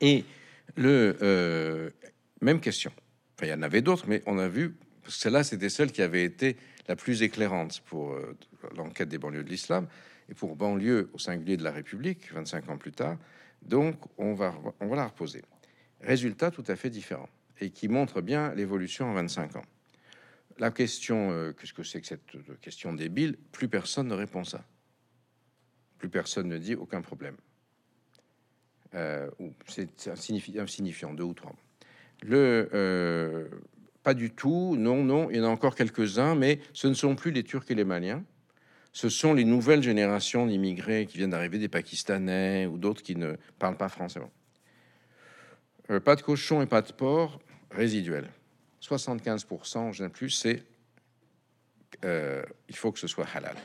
Speaker 2: Et le euh, même question. Enfin, il y en avait d'autres, mais on a vu celle-là, c'était celle qui avait été la plus éclairante pour euh, l'enquête des banlieues de l'islam et pour banlieue au singulier de la République, 25 ans plus tard. Donc, on va, on va la reposer. Résultat tout à fait différent et qui montre bien l'évolution en 25 ans. La question, euh, qu'est-ce que c'est que cette question débile? Plus personne ne répond ça. Plus personne ne dit aucun problème. Euh, c'est insignifiant, deux ou trois. Le, euh, pas du tout, non, non, il y en a encore quelques-uns, mais ce ne sont plus les Turcs et les Maliens. Ce sont les nouvelles générations d'immigrés qui viennent d'arriver, des Pakistanais ou d'autres qui ne parlent pas français. Euh, pas de cochon et pas de porc, résiduel. 75%, je n'ai plus, c'est il faut que ce soit halal.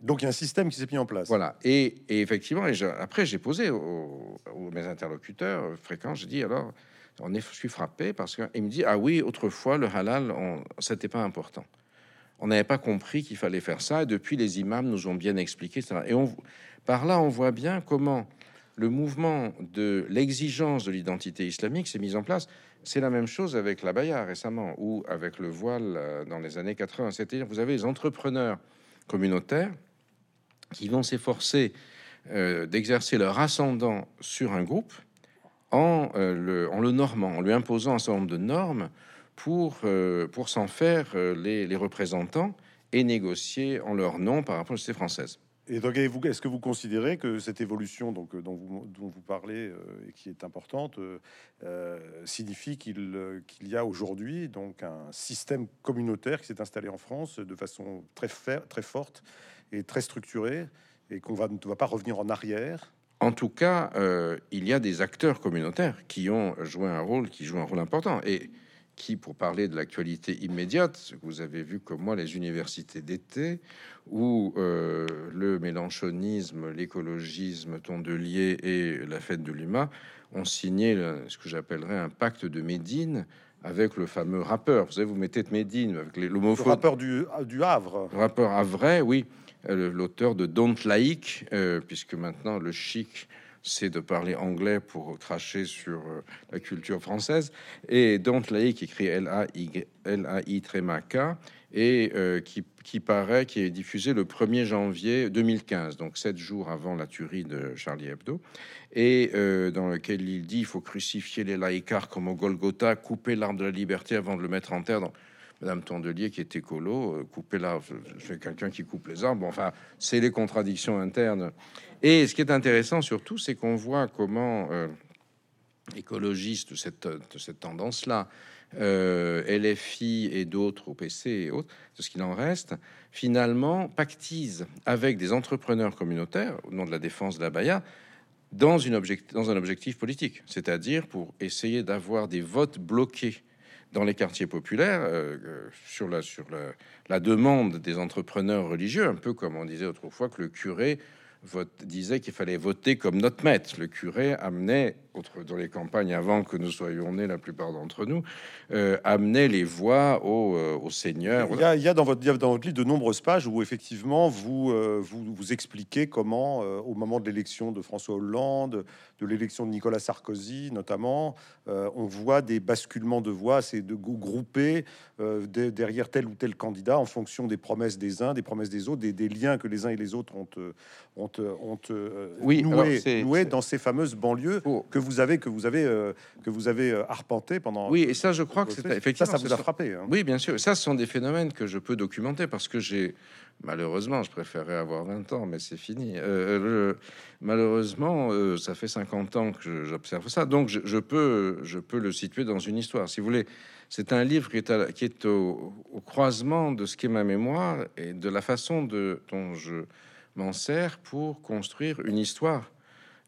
Speaker 1: Donc il y a un système qui s'est mis en place.
Speaker 2: Voilà. Et, effectivement, après j'ai posé aux, mes interlocuteurs fréquents, je dis alors, je suis frappé parce qu'il me dit ah oui, autrefois le halal, c'était pas important. On n'avait pas compris qu'il fallait faire ça. Et depuis, les imams nous ont bien expliqué ça. Et par là, on voit bien comment le mouvement de l'exigence de l'identité islamique s'est mis en place. C'est la même chose avec la baya récemment ou avec le voile euh, dans les années 80. C'est-à-dire, vous avez les entrepreneurs communautaires qui vont s'efforcer d'exercer leur ascendant sur un groupe en, le, en le normant, en lui imposant un certain nombre de normes pour, pour s'en faire les, les représentants et négocier en leur nom par rapport à la société française.
Speaker 1: Et donc, est-ce que vous considérez que cette évolution euh, dont, vous, parlez euh, et qui est importante euh, signifie qu'il y a aujourd'hui donc un système communautaire qui s'est installé en France de façon très, forte et très structurée et qu'on ne va pas revenir en arrière?
Speaker 2: En tout cas, il y a des acteurs communautaires qui ont joué un rôle, qui jouent un rôle important. Et qui, pour parler de l'actualité immédiate, vous avez vu comme moi les universités d'été, où euh, le mélanchonisme, l'écologisme tondelier et la fête de l'UMA ont signé ce que j'appellerais un pacte de Médine avec le fameux rappeur. Vous savez, vous mettez de Médine avec
Speaker 1: l'homophone. Le rappeur du, du Havre.
Speaker 2: Le rappeur Havre, oui. Euh, l'auteur de Don't Like, euh, puisque maintenant le chic c'est de parler anglais pour cracher sur euh, la culture française. Et Don't Laïc écrit L-A-I et euh, qui, qui, paraît, qui est diffusé le 1er janvier 2015, donc sept jours avant la tuerie de Charlie Hebdo, et euh, dans lequel il dit il faut crucifier les laïcars comme au Golgotha, couper l'arbre de la liberté avant de le mettre en terre. Donc, Madame Tondelier, qui est écolo, couper l'arbre, c'est quelqu'un qui coupe les arbres. enfin, c'est les contradictions internes et ce qui est intéressant surtout, c'est qu'on voit comment euh, écologistes de cette, cette tendance-là, euh, LFI et d'autres, OPC et autres, de ce qu'il en reste, finalement pactisent avec des entrepreneurs communautaires au nom de la défense de la Baïa dans, un objectif politique, c'est-à-dire pour essayer d'avoir des votes bloqués dans les quartiers populaires euh, sur, la, sur la demande des entrepreneurs religieux, un peu comme on disait autrefois que le curé disait qu'il fallait voter comme notre maître. Le curé amenait, dans les campagnes avant que nous soyons nés, la plupart d'entre nous, euh, amenait les voix au, euh, au Seigneur.
Speaker 1: Il y, a, dans votre, votre livre de nombreuses pages où effectivement vous, euh, vous, expliquez comment, au moment de l'élection de François Hollande, de l'élection de Nicolas Sarkozy notamment, on voit des basculements de voix, c'est de grouper derrière tel ou tel candidat en fonction des promesses des uns, des promesses des autres, des, liens que les uns et les autres ont ont euh, oui, noué, dans ces fameuses banlieues que vous avez que vous avez euh, que vous avez euh, arpenté pendant.
Speaker 2: Oui, et ça, je crois que c'est effectivement
Speaker 1: ça, ça vous a frappé. Hein.
Speaker 2: Oui, bien sûr. Ça, ce sont des phénomènes que je peux documenter parce que j'ai malheureusement, je préférais avoir 20 ans, mais c'est fini. malheureusement, ça fait 50 ans que j'observe ça, donc je, peux je peux le situer dans une histoire. Si vous voulez, c'est un livre qui est, qui est au, au, croisement de ce qu'est ma mémoire et de la façon de, dont je m'en sert pour construire une histoire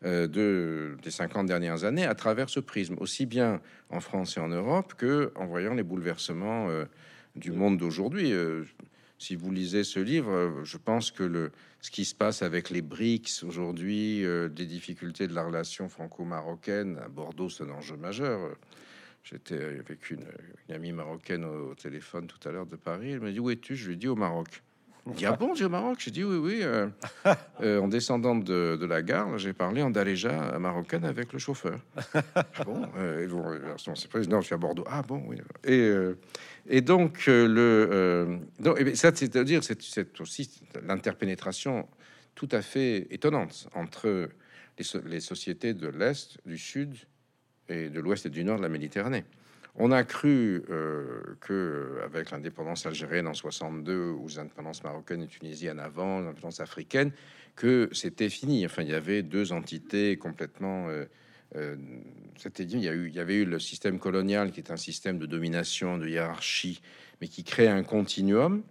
Speaker 2: euh, de, des 50 dernières années à travers ce prisme, aussi bien en France et en Europe que en voyant les bouleversements euh, du monde d'aujourd'hui. Euh, si vous lisez ce livre, je pense que le, ce qui se passe avec les BRICS aujourd'hui, des difficultés de la relation franco-marocaine à Bordeaux, c'est un enjeu majeur. J'étais avec une, une, amie marocaine au, au téléphone tout à l'heure de Paris. Elle m'a dit Où es-tu? Je lui ai dit Au Maroc. Il dit, ah bon, j'ai au Maroc J'ai dit, oui, oui. Euh, euh, en descendant de, la gare, j'ai parlé en daléja marocaine avec le chauffeur. Bon, euh, c'est pas, non, je suis à Bordeaux. Ah bon, oui. Et, donc, ça, c'est-à-dire, c'est aussi l'interpénétration tout à fait étonnante entre les sociétés de l'Est, du Sud et de l'Ouest et du Nord de la Méditerranée. On a cru euh, que avec l'indépendance algérienne en 62 ou l'indépendance marocaine et tunisienne avant, l'indépendance africaine, que c'était fini. Enfin, il y avait deux entités complètement. Euh, euh, c'était dit, il y avait eu le système colonial qui est un système de domination, de hiérarchie, mais qui crée un continuum.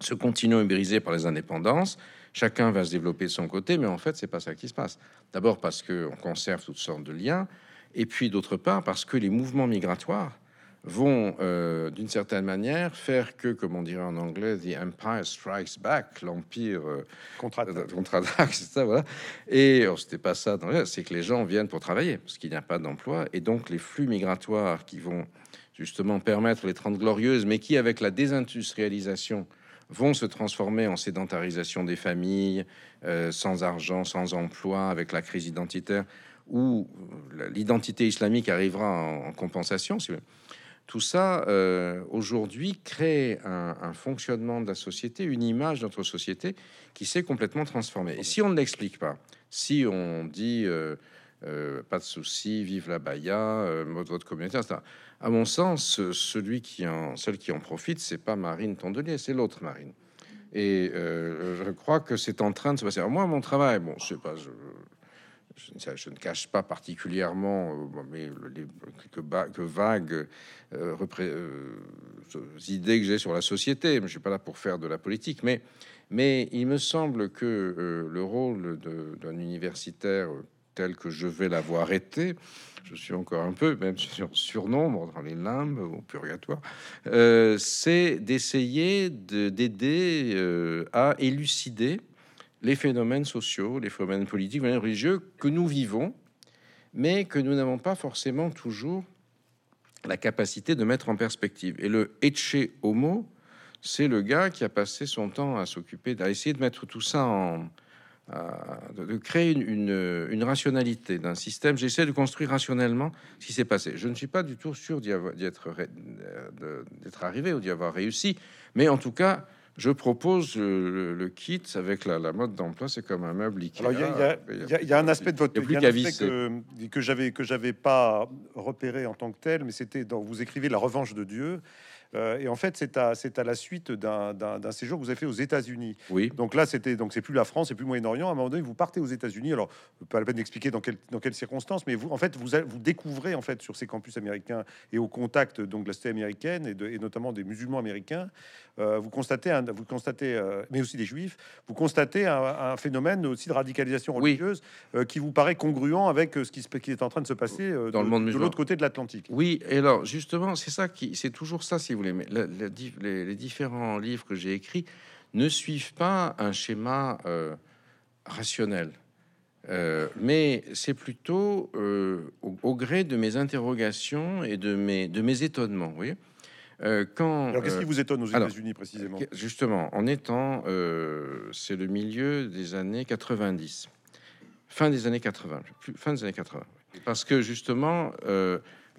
Speaker 2: Ce continuum est brisé par les indépendances. Chacun va se développer de son côté, mais en fait, c'est pas ça qui se passe. D'abord parce qu'on conserve toutes sortes de liens et puis d'autre part parce que les mouvements migratoires vont euh, d'une certaine manière faire que, comme on dirait en anglais, the empire strikes back, l'empire euh, contre-attaque, [laughs] c'est ça, voilà. Et c'était pas ça, c'est que les gens viennent pour travailler parce qu'il n'y a pas d'emploi, et donc les flux migratoires qui vont justement permettre les 30 glorieuses, mais qui, avec la désindustrialisation, vont se transformer en sédentarisation des familles, euh, sans argent, sans emploi, avec la crise identitaire où l'identité islamique arrivera en, compensation. tout ça euh, aujourd'hui crée un, fonctionnement de la société, une image de notre société qui s'est complètement transformée. Et si on ne l'explique pas, si on dit euh, euh, pas de souci, vive la Baïa, mode votre communauté, etc. À mon sens, celui qui en, celle qui en profite, c'est pas Marine Tondelier, c'est l'autre Marine. Et je crois que c'est en train de se passer. moi, mon travail, bon, je sais pas, je, je, ne cache pas particulièrement, euh, les quelques, vagues euh, euh, idées que j'ai sur la société. Je suis pas là pour faire de la politique, mais il me semble que le rôle d'un universitaire tel que je vais l'avoir été, je suis encore un peu, même sur surnombre dans les limbes au purgatoire, c'est d'essayer d'aider à élucider les phénomènes sociaux, les phénomènes politiques, les phénomènes religieux que nous vivons, mais que nous n'avons pas forcément toujours la capacité de mettre en perspective. Et le Etche Homo, c'est le gars qui a passé son temps à s'occuper, à essayer de mettre tout ça en, de, créer une, rationalité d'un système. J'essaie de construire rationnellement ce qui s'est passé. Je ne suis pas du tout sûr d'y être, d'être arrivé ou d'y avoir réussi, mais en tout cas, je propose le, kit avec la, mode d'emploi, c'est comme un meuble
Speaker 1: Ikea. il y, a un aspect de votre que, que j'avais que j'avais pas repéré en tant que tel, mais c'était dans vous écrivez la revanche de Dieu. Euh, et en fait, c'est à, c'est à la suite d'un, séjour que vous avez fait aux États-Unis.
Speaker 2: Oui.
Speaker 1: Donc là, c'était donc c'est plus la France, c'est plus Moyen-Orient. À un moment donné, vous partez aux États-Unis. Alors, pas la peine d'expliquer dans, quel, dans quelles circonstances, mais vous, en fait, vous, vous découvrez en fait sur ces campus américains et au contact donc de la société américaine et, de, et notamment des musulmans américains, euh, vous constatez, un, vous constatez, euh, mais aussi des juifs, vous constatez un, phénomène aussi de radicalisation religieuse qui vous paraît congruent avec ce qui, qui, est en train de se passer
Speaker 2: dans le monde
Speaker 1: de l'autre côté de l'Atlantique.
Speaker 2: Oui, et alors justement, c'est ça qui, c'est toujours ça, si vous voulez. Mais les, différents livres que j'ai écrits ne suivent pas un schéma euh, rationnel. Euh, mais c'est plutôt euh, au, gré de mes interrogations et de mes, de mes étonnements. Oui.
Speaker 1: quand, alors, qu'est-ce qui vous étonne aux États-Unis précisément?
Speaker 2: Justement, en étant, c'est le milieu des années 90, fin des années 80, fin des années 80. Parce que justement,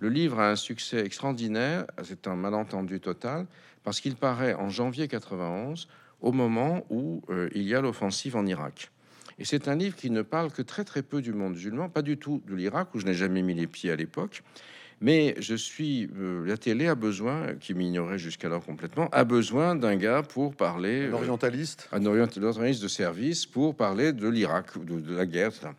Speaker 2: le livre a un succès extraordinaire, c'est un malentendu total, parce qu'il paraît en janvier 91, au moment où euh, il y a l'offensive en Irak. Et c'est un livre qui ne parle que très très peu du monde musulman, pas du tout de l'Irak, où je n'ai jamais mis les pieds à l'époque. Mais je suis, euh, la télé a besoin, qui m'ignorait jusqu'alors complètement, a besoin d'un gars pour parler.
Speaker 1: Un orientaliste?
Speaker 2: un orientaliste de service pour parler de l'Irak, de, de, la guerre. Etc.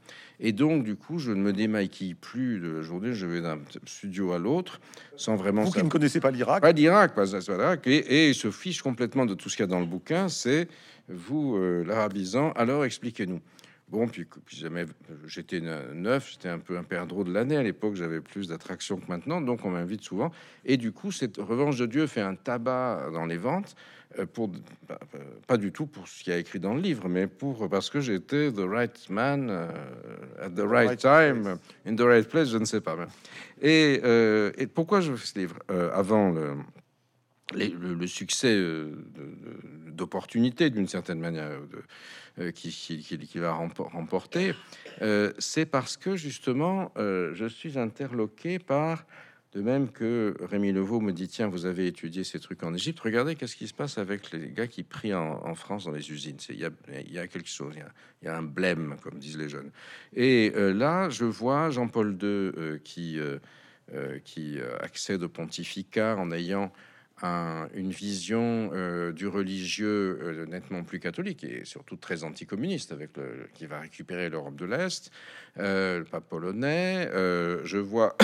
Speaker 2: Et donc, du coup, je ne me démaquille plus de la journée. Je vais d'un studio à l'autre sans vraiment.
Speaker 1: Vous qui ne connaissez pas l'Irak
Speaker 2: Pas l'Irak, pas voilà. Et, et se fiche complètement de tout ce qu'il y a dans le bouquin. C'est vous euh, l'arabisant. Alors, expliquez-nous. Bon, puis, puis jamais j'étais neuf, j'étais un peu un perdreau de l'année à l'époque, j'avais plus d'attraction que maintenant, donc on m'invite souvent. Et du coup, cette revanche de Dieu fait un tabac dans les ventes pour bah, euh, pas du tout pour ce qu'il y a écrit dans le livre, mais pour parce que j'étais the right man euh, at the right, time in the right place, je ne sais pas. Et, et pourquoi je fais ce livre avant le le, succès d'opportunité d'une certaine manière de, qui, qui, qui, va remporter, c'est parce que justement je suis interloqué par de même que Rémi Levaux me dit tiens, vous avez étudié ces trucs en Égypte, regardez qu'est-ce qui se passe avec les gars qui prient en, France dans les usines. Il y a, quelque chose, il y a, un blême, comme disent les jeunes. Et euh, là, je vois Jean-Paul II euh, qui, euh, qui accède au pontificat en ayant une vision du religieux nettement plus catholique et surtout très anticommuniste, avec le, qui va récupérer l'Europe de l'Est, le pape polonais. je vois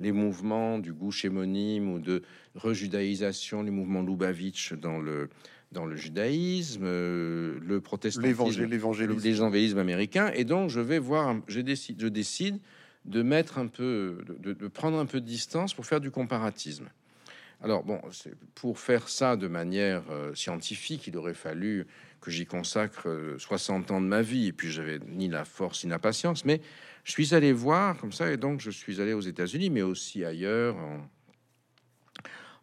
Speaker 2: les mouvements du gouche hémonyme ou de rejudaïsation, les mouvements Lubavitch dans le dans le judaïsme, euh, le protestantisme, l'évangélisme américain. Et donc, je vais voir, je décide, je décide de mettre un peu, de, prendre un peu de distance pour faire du comparatisme. Alors bon, pour faire ça de manière euh, scientifique, il aurait fallu que j'y consacre 60 euh, ans de ma vie, et puis j'avais ni la force ni la patience, mais je suis allé voir comme ça, et donc je suis allé aux États-Unis, mais aussi ailleurs,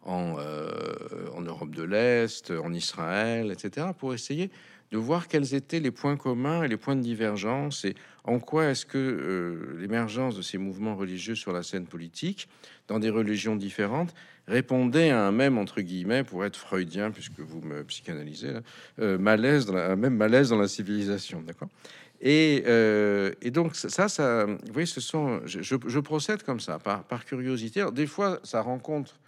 Speaker 2: en, euh, Europe de l'Est, en Israël, etc., pour essayer de voir quels étaient les points communs et les points de divergence et en quoi est-ce que euh, l'émergence de ces mouvements religieux sur la scène politique, dans des religions différentes, répondait à un même entre guillemets pour être freudien puisque vous me psychanalysez euh, malaise la, même malaise dans la civilisation d'accord? Et, euh, et, donc ça ça vous voyez ce sont je, je procède comme ça par, par curiosité Alors, des fois ça rencontre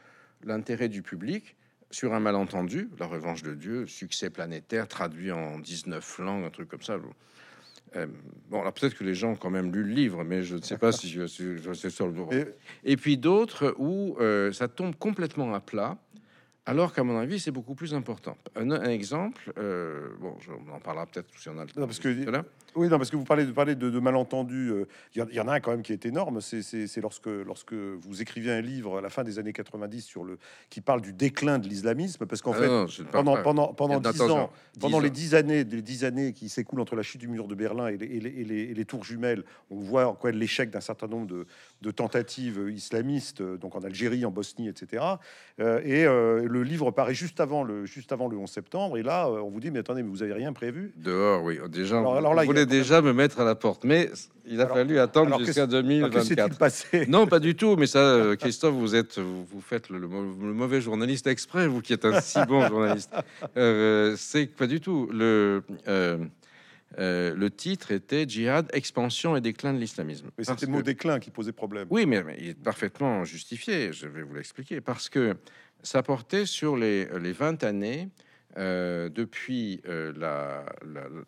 Speaker 2: l'intérêt du public sur un malentendu la revanche de Dieu succès planétaire traduit en 19 langues un truc comme ça euh, bon, alors peut-être que les gens ont quand même lu le livre, mais je ne sais pas si je, suis sur le. Et, et puis d'autres où euh, ça tombe complètement à plat alors qu'à mon avis, c'est beaucoup plus important. Un, exemple, euh, bon, on en parlera peut-être si on a le temps.
Speaker 1: Non, parce que, oui, non, parce que vous parlez de, parler de, de malentendus. Euh, il y, en a un quand même qui est énorme. C'est lorsque, lorsque vous écrivez un livre à la fin des années 90 sur le, qui parle du déclin de l'islamisme. Parce qu'en ah fait, pendant, pendant, pendant, 10 ans, pendant les 10 années, les 10 années qui s'écoulent entre la chute du mur de Berlin et les, et les, et les, tours jumelles, on voit quoi l'échec d'un certain nombre de, de, tentatives islamistes, donc en Algérie, en Bosnie, etc. Euh, et le livre paraît juste avant le, juste avant le 11 septembre. Et là, on vous dit, mais attendez, mais vous avez rien prévu
Speaker 2: Dehors, oui. Déjà, alors, là, vous voulez déjà me mettre à la porte. Mais il a fallu attendre jusqu'à 2024.
Speaker 1: Passé
Speaker 2: non, pas du tout. Mais ça, euh, Christophe, vous êtes, vous, faites le, mauvais journaliste exprès, vous qui êtes un si bon journaliste. [laughs] Euh, c'est pas du tout. Le, euh, le titre était Djihad, expansion et déclin de l'islamisme.
Speaker 1: Mais c'était le mot déclin qui posait problème.
Speaker 2: Oui, mais, il est parfaitement justifié. Je vais vous l'expliquer. Parce que ça portait sur les, les 20 années euh, depuis euh,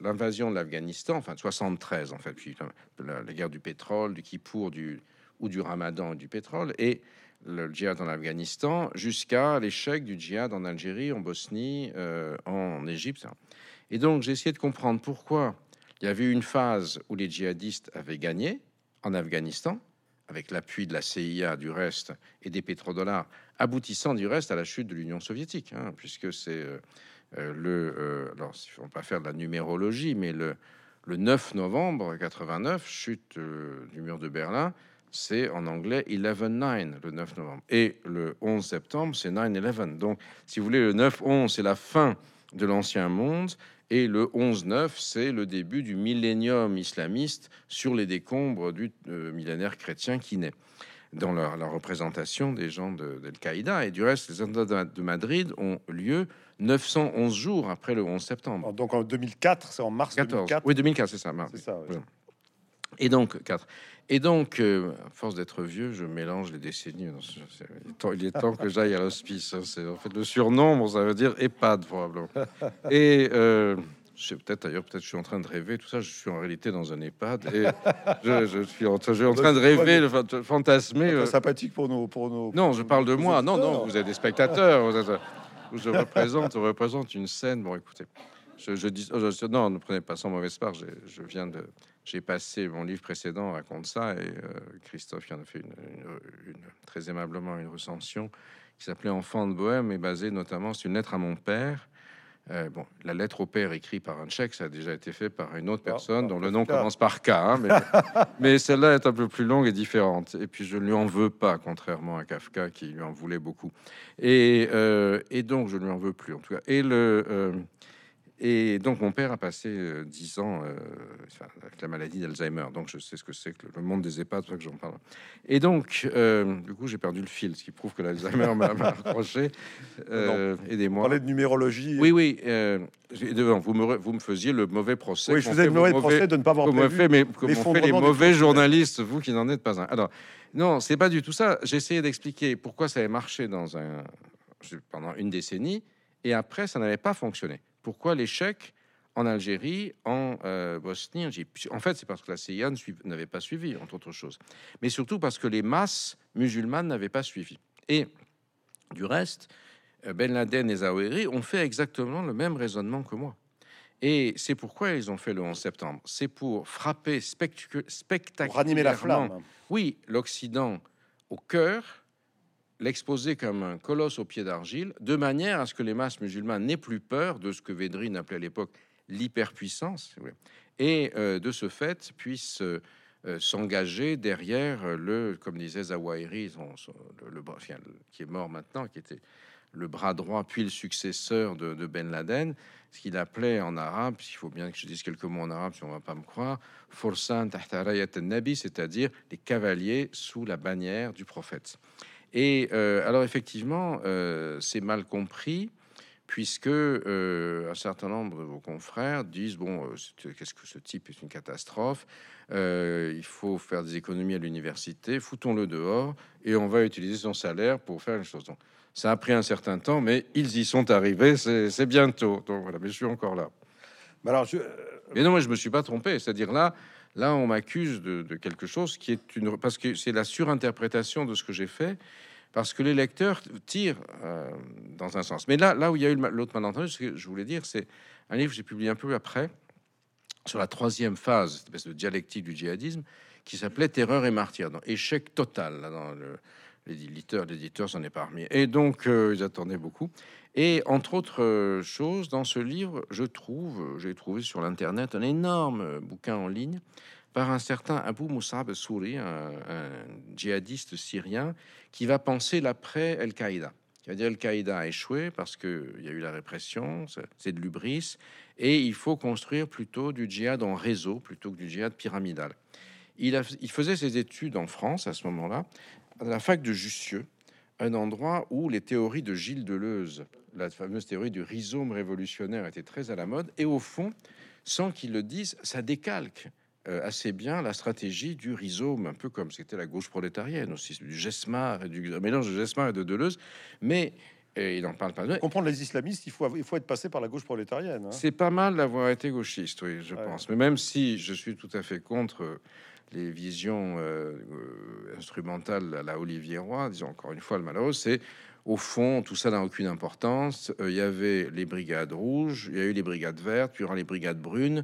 Speaker 2: l'invasion de l'Afghanistan, enfin 73 en fait, puis la, guerre du pétrole, du Kippour, du, ou du Ramadan du pétrole, et le djihad en Afghanistan, jusqu'à l'échec du djihad en Algérie, en Bosnie, euh, en Égypte. Et donc j'ai essayé de comprendre pourquoi il y avait une phase où les djihadistes avaient gagné en Afghanistan, avec l'appui de la CIA du reste et des pétrodollars, aboutissant du reste à la chute de l'Union soviétique, hein, puisque c'est euh, le, euh, alors, on va pas faire de la numérologie, mais le, le 9 novembre 89, chute euh, du mur de Berlin, c'est en anglais 11-9, le 9 novembre. Et le 11 septembre, c'est 9-11. Donc, si vous voulez, le 9-11, c'est la fin de l'ancien monde. Et le 11-9, c'est le début du millénium islamiste sur les décombres du millénaire chrétien qui naît dans la, représentation des gens d'Al-Qaïda. Et du reste, les attentats de Madrid ont lieu 911 jours après le 11 septembre.
Speaker 1: Donc en 2004, c'est en mars 2004.
Speaker 2: Oui, 2004, c'est ça. C'est ça Et donc 4. Et donc, euh, à force d'être vieux, je mélange les décennies. Il est temps que j'aille à l'hospice. Hein. C'est en fait le surnom, ça veut dire EHPAD probablement. [laughs] Et euh, je peut-être d'ailleurs, peut-être je suis en train de rêver, tout ça. Je suis en réalité dans un EHPAD et je, suis en, je en train de rêver, de fantasmer.
Speaker 1: Euh. sympathique pour nos, pour nos.
Speaker 2: Non, je parle de moi. Non, non, vous êtes des spectateurs. je représente, je représente une scène. Bon, écoutez, je, dis, oh, non, ne prenez pas sans mauvaise part. Je viens de, j'ai passé mon livre précédent raconte ça et euh, Christophe y en a fait une, très aimablement une recension qui s'appelait Enfant de Bohème et basée notamment sur une lettre à mon père. Euh, bon, la lettre au père écrite par un tchèque, ça a déjà été fait par une autre ah, personne dont le nom commence par K, hein, mais, [laughs] mais celle-là est un peu plus longue et différente. Et puis je ne lui en veux pas, contrairement à Kafka qui lui en voulait beaucoup. Et, euh, et donc je ne lui en veux plus en tout cas. Et le et donc, mon père a passé euh, dix ans euh, avec la maladie d'Alzheimer. Donc, je sais ce que c'est que le monde des EHPAD, c'est que j'en parle. Et donc, euh, du coup, j'ai perdu le fil, ce qui prouve que l'Alzheimer m'a accroché. [laughs] Aidez-moi.
Speaker 1: Parler de numérologie.
Speaker 2: Oui, oui. devant, vous me, vous me faisiez le mauvais procès.
Speaker 1: Oui, je faisais le mauvais procès de ne pas avoir prévu.
Speaker 2: Fait, mais comme fait les mauvais journalistes, vous qui n'en êtes pas un. Alors, non, c'est pas du tout ça. J'ai essayé d'expliquer pourquoi ça avait marché dans un, pendant une décennie et après, ça n'avait pas fonctionné. Pourquoi l'échec en Algérie, en euh, Bosnie En fait, c'est parce que la CIA n'avait pas suivi, entre autres choses. Mais surtout parce que les masses musulmanes n'avaient pas suivi. Et du reste, euh, Ben Laden et Zawahiri ont fait exactement le même raisonnement que moi. Et c'est pourquoi ils ont fait le 11 septembre. C'est pour frapper spectaculairement. Pour
Speaker 1: ranimer la flamme.
Speaker 2: Oui, l'Occident au cœur l'exposer comme un colosse au pied d'argile, de manière à ce que les masses musulmanes n'aient plus peur de ce que Védrine appelait à l'époque l'hyperpuissance, et euh, de ce fait puissent euh, s'engager derrière le, comme disait Zawahiri, le, qui est mort maintenant, qui était le bras droit puis le successeur de, Ben Laden, ce qu'il appelait en arabe, il faut bien que je dise quelques mots en arabe si on va pas me croire, Forsan Nabi, c'est-à-dire les cavaliers sous la bannière du prophète. Et euh, alors effectivement, euh, c'est mal compris puisque euh, un certain nombre de vos confrères disent bon, qu'est-ce que ce type est une catastrophe, il faut faire des économies à l'université, foutons-le dehors et on va utiliser son salaire pour faire une chose. Donc, ça a pris un certain temps, mais ils y sont arrivés, c'est bientôt. Donc voilà, mais je suis encore là. Mais alors, je... Mais non, moi je me suis pas trompé, c'est-à-dire là, là on m'accuse de, quelque chose qui est une parce que c'est la surinterprétation de ce que j'ai fait, parce que les lecteurs tirent euh, dans un sens. Mais là, là où il y a eu l'autre malentendu, ce que je voulais dire, c'est un livre que j'ai publié un peu après sur la troisième phase, de dialectique du djihadisme, qui s'appelait Terreur et martyr, dans échec total dans le l'éditeur, l'éditeur s'en est parmi. Et donc, euh, ils attendaient beaucoup. Et entre autres euh, choses, dans ce livre, je trouve, j'ai trouvé sur l'internet un énorme bouquin en ligne par un certain Abu Musab Souri, un, djihadiste syrien, qui va penser l'après Al-Qaïda. Qui va dire Al-Qaïda a échoué parce qu'il y a eu la répression, c'est de l'ubris, et il faut construire plutôt du djihad en réseau plutôt que du djihad pyramidal. Il, faisait ses études en France à ce moment-là, à la fac de Jussieu, un endroit où les théories de Gilles Deleuze, la fameuse théorie du rhizome révolutionnaire, étaient très à la mode. Et au fond, sans qu'ils le disent, ça décalque euh, assez bien la stratégie du rhizome, un peu comme c'était la gauche prolétarienne aussi, du Gesmar, et du mélange de Gesmar et de Deleuze. Mais et il n'en parle pas.
Speaker 1: Pour comprendre les islamistes, il faut, il faut être passé par la gauche prolétarienne. Hein.
Speaker 2: C'est pas mal d'avoir été gauchiste, oui, je pense. Mais même si je suis tout à fait contre les visions euh, euh, instrumentales à la Olivier Roy, disons encore une fois le malheureux, c'est au fond, tout ça n'a aucune importance. Euh, il y avait les brigades rouges, il y a eu les brigades vertes, puis il y aura les brigades brunes.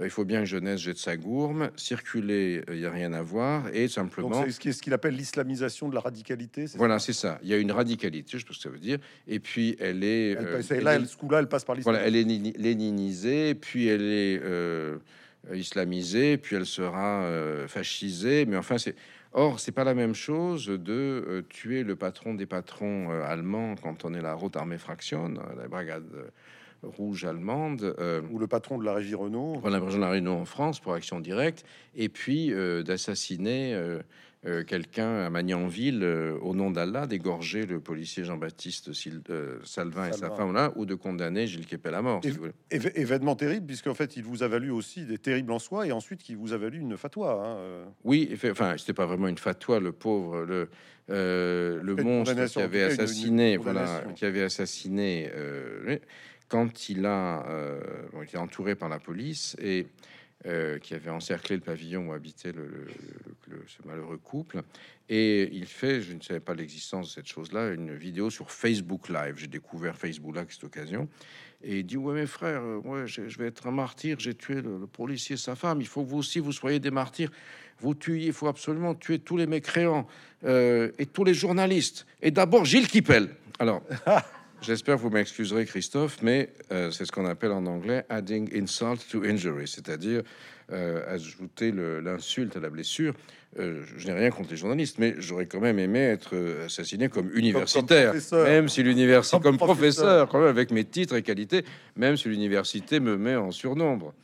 Speaker 2: il faut bien que jeunesse jette sa gourme. Circuler, il n'y a rien à voir. Et simplement.
Speaker 1: C'est ce qu'il appelle l'islamisation de la radicalité.
Speaker 2: Voilà, c'est ça. Il y a une radicalité, je pense que ça veut dire. Et puis, elle est.
Speaker 1: Elle, là, elle, ce coup-là, elle passe par
Speaker 2: l'islamisme. Voilà, elle est léninisée, puis elle est. Euh, islamisée, puis elle sera euh, fascisée. Mais enfin, c'est or c'est pas la même chose de euh, tuer le patron des patrons allemands quand on est la route armée fraction, la brigade rouge allemande,
Speaker 1: ou le patron de la régie Renault,
Speaker 2: voilà, la régie Renault en France pour action directe, et puis d'assassiner euh, quelqu'un à Magnanville, euh, au nom d'Allah, d'égorger le policier Jean-Baptiste euh, Salvin et sa femme là, ou de condamner Gilles Kepel à mort.
Speaker 1: événement terrible, puisqu'en fait, il vous a valu aussi des terribles en soi, et ensuite qui vous a valu une fatwa. Hein,
Speaker 2: oui, enfin, c'était pas vraiment une fatwa, le pauvre, le, le monstre qui avait assassiné, voilà, qui avait assassiné quand il a, été entouré par la police et euh, qui avait encerclé le pavillon où habitait le, ce malheureux couple. Et il fait, je ne savais pas l'existence de cette chose-là, une vidéo sur Facebook Live. J'ai découvert Facebook Live à cette occasion. Et il dit Ouais, mes frères, moi, je, vais être un martyr. J'ai tué le, policier sa femme. Il faut que vous aussi, vous soyez des martyrs. Vous tuez, il faut absolument tuer tous les mécréants euh, et tous les journalistes. Et d'abord Gilles Kipel. Alors. [laughs] J'espère que vous m'excuserez, Christophe, mais euh, c'est ce qu'on appelle en anglais adding insult to injury, c'est-à-dire euh, ajouter l'insulte à la blessure. Euh, je n'ai rien contre les journalistes, mais j'aurais quand même aimé être assassiné comme universitaire, même si l'université, comme, professeur, quand même avec mes titres et qualités, même si l'université me met en surnombre.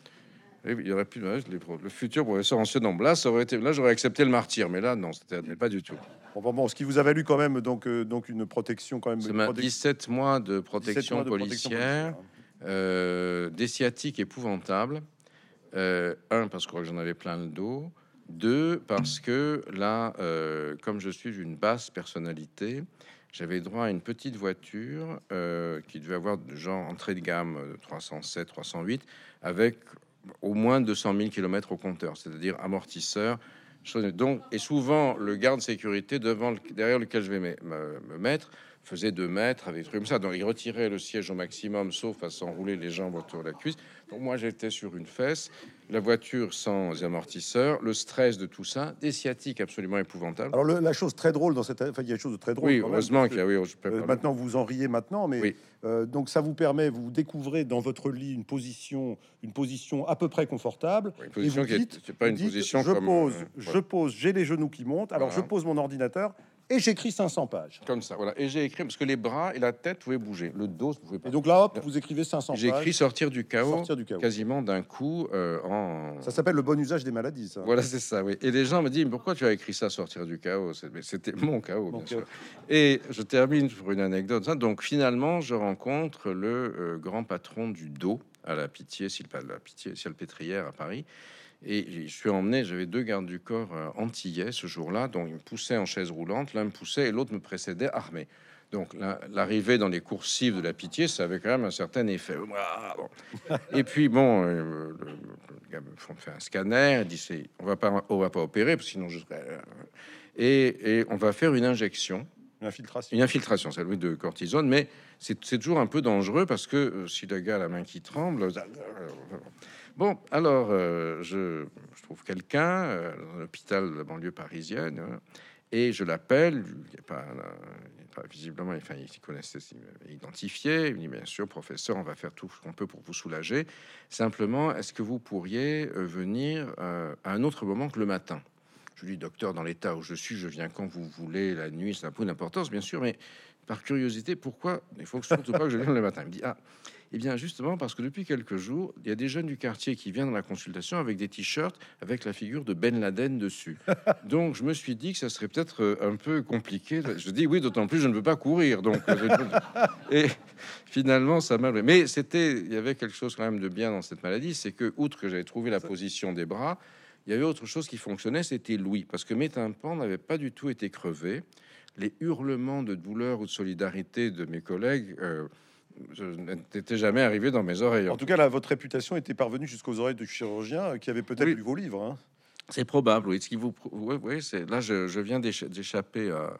Speaker 2: Il y aurait pu le futur professeur en surnombre. Là, ça aurait été, là, j'aurais accepté le martyr, mais là, non, c'était pas du tout.
Speaker 1: Bon, bon, ce qui vous a valu quand même donc, euh, donc une protection quand même.
Speaker 2: Une 17 mois de protection policière, euh, des sciatiques épouvantables. Euh, un, parce que j'en avais plein le dos. Deux, parce que là, comme je suis d'une basse personnalité, j'avais droit à une petite voiture qui devait avoir genre entrée de gamme 307, 308, avec au moins 200 000 km au compteur, c'est-à-dire amortisseur, donc, et souvent, le garde sécurité devant derrière lequel je vais me, mettre faisait 2 mètres avec trucs comme ça. Donc, il retirait le siège au maximum, sauf à s'enrouler les jambes autour de la cuisse. Donc, moi, j'étais sur une fesse, la voiture sans amortisseur, le stress de tout ça, des sciatiques absolument épouvantables.
Speaker 1: Alors, la chose très drôle dans cette. Enfin, il y a des choses de très drôle.
Speaker 2: Oui, heureusement qu'il y a. Oui,
Speaker 1: euh, maintenant, vous en riez maintenant, mais. Euh, donc ça vous permet, vous découvrez dans votre lit une position, une position à peu près confortable.
Speaker 2: une position qui pas une position
Speaker 1: je pose, euh, je pose, j'ai les genoux qui montent. Alors je pose mon ordinateur et j'écris 500 pages.
Speaker 2: Comme ça, voilà. Et j'ai écrit parce que les bras et la tête pouvaient bouger, le dos ne pouvait pas.
Speaker 1: Et donc là, hop, vous écrivez 500
Speaker 2: J'ai
Speaker 1: pages.
Speaker 2: écrit sortir du chaos,
Speaker 1: Sortir du chaos.
Speaker 2: quasiment d'un coup euh, en.
Speaker 1: Ça s'appelle le bon usage des maladies, ça.
Speaker 2: Voilà, c'est ça, oui. Et les gens me disent, mais pourquoi tu as écrit ça, sortir du chaos? C'était mon chaos, bien
Speaker 1: Donc,
Speaker 2: sûr. Et je termine pour une anecdote. Donc, finalement, je rencontre le euh, grand patron du dos à la Pitié, Sylpa- la Pitié, Salpêtrière à Paris. Et je suis emmené, j'avais deux gardes du corps euh, antillais ce jour-là, dont ils me poussaient en chaise roulante, l'un me poussait et l'autre me précédait armé. Donc la- l'arrivée dans les coursives de la pitié, ça avait quand même un certain effet. Ah, bon. [laughs] Et puis bon, euh, le, le gars me font- fait un scanner, il dit on va pas, on va pas opérer, parce que sinon je serais. euh, Et, et on va faire une injection,
Speaker 1: Une infiltration.
Speaker 2: une infiltration, c'est de cortisone, mais c'est toujours un peu dangereux parce que si le gars a la main qui tremble. Bon, alors euh, je, trouve quelqu'un euh, dans un hôpital de la banlieue parisienne hein, et je l'appelle. Il n'est pas, visiblement, il connaissait, identifié. Il me dit bien sûr, professeur, on va faire tout ce qu'on peut pour vous soulager. Simplement, est-ce que vous pourriez euh, venir à un autre moment que le matin? Je lui dis, docteur, dans l'état où je suis, je viens quand vous voulez, la nuit, ça n'a pas d'importance, bien sûr, mais par curiosité, pourquoi il faut surtout pas que je vienne le matin? Il me dit, ah, eh bien, justement, parce que depuis quelques jours, il y a des jeunes du quartier qui viennent dans la consultation avec des t-shirts avec la figure de Ben Laden dessus. [laughs] Donc, je me suis dit que ça serait peut-être euh, un peu compliqué. Je dis oui, d'autant plus, je ne veux pas courir. Donc, euh, [laughs] et finalement, ça m'a. Mais c'était, il y avait quelque chose quand même de bien dans cette maladie, c'est que, outre que j'avais trouvé la position des bras, il y avait autre chose qui fonctionnait, c'était l'ouïe, parce que mes tympans n'avaient pas du tout été crevés. Les hurlements de douleur ou de solidarité de mes collègues. euh, je n'étais jamais arrivé dans mes oreilles.
Speaker 1: En tout cas, là, votre réputation était parvenue jusqu'aux oreilles du chirurgien euh, qui avait peut-être
Speaker 2: Oui.
Speaker 1: lu vos livres. hein.
Speaker 2: C'est probable, oui. Ce qui vous, oui, oui, c'est là, je, je viens d'écha- d'échapper à.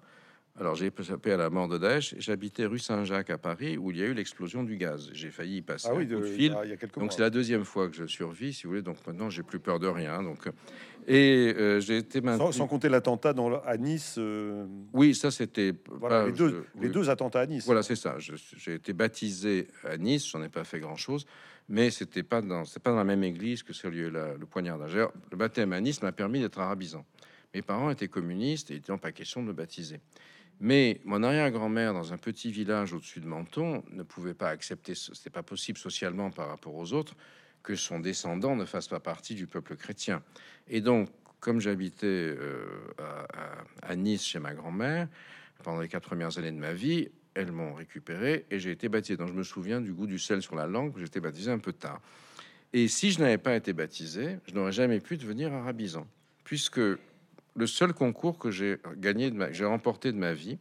Speaker 2: Alors, j'ai échappé à la mort de Daesh. J'habitais rue Saint-Jacques à Paris, où il y a eu l'explosion du gaz. J'ai failli y passer
Speaker 1: Ah oui,
Speaker 2: un coup
Speaker 1: de-
Speaker 2: fil.
Speaker 1: il y a quelques
Speaker 2: Donc
Speaker 1: mois.
Speaker 2: c'est la deuxième fois que je survis, si vous voulez. Donc maintenant, j'ai plus peur de rien. Donc et euh, j'ai été maintenu.
Speaker 1: Sans, sans compter l'attentat dans à Nice. euh,
Speaker 2: Oui, ça c'était.
Speaker 1: voilà,
Speaker 2: pas-
Speaker 1: les, deux,
Speaker 2: je-
Speaker 1: les
Speaker 2: oui.
Speaker 1: deux attentats à Nice.
Speaker 2: Voilà, c'est ça. Je- J'ai été baptisé à Nice. J'en ai pas fait grand chose, mais c'était pas dans, c'est pas dans la même église que celui là, le poignardage. D'ailleurs, Le baptême à Nice m'a permis d'être arabisant. Mes parents étaient communistes et il était pas question de me baptiser. Mais mon arrière-grand-mère, dans un petit village au-dessus de Menton, ne pouvait pas accepter, ce c'était pas possible socialement par rapport aux autres, que son descendant ne fasse pas partie du peuple chrétien. Et donc, comme j'habitais euh, à, à- Nice chez ma grand-mère, pendant les quatre premières années de ma vie, elles m'ont récupéré et j'ai été baptisé. Donc je me souviens du goût du sel sur la langue, été baptisé un peu tard. Et si je n'avais pas été baptisé, je n'aurais jamais pu devenir arabisant, puisque le seul concours que j'ai gagné, j'ai remporté de ma vie,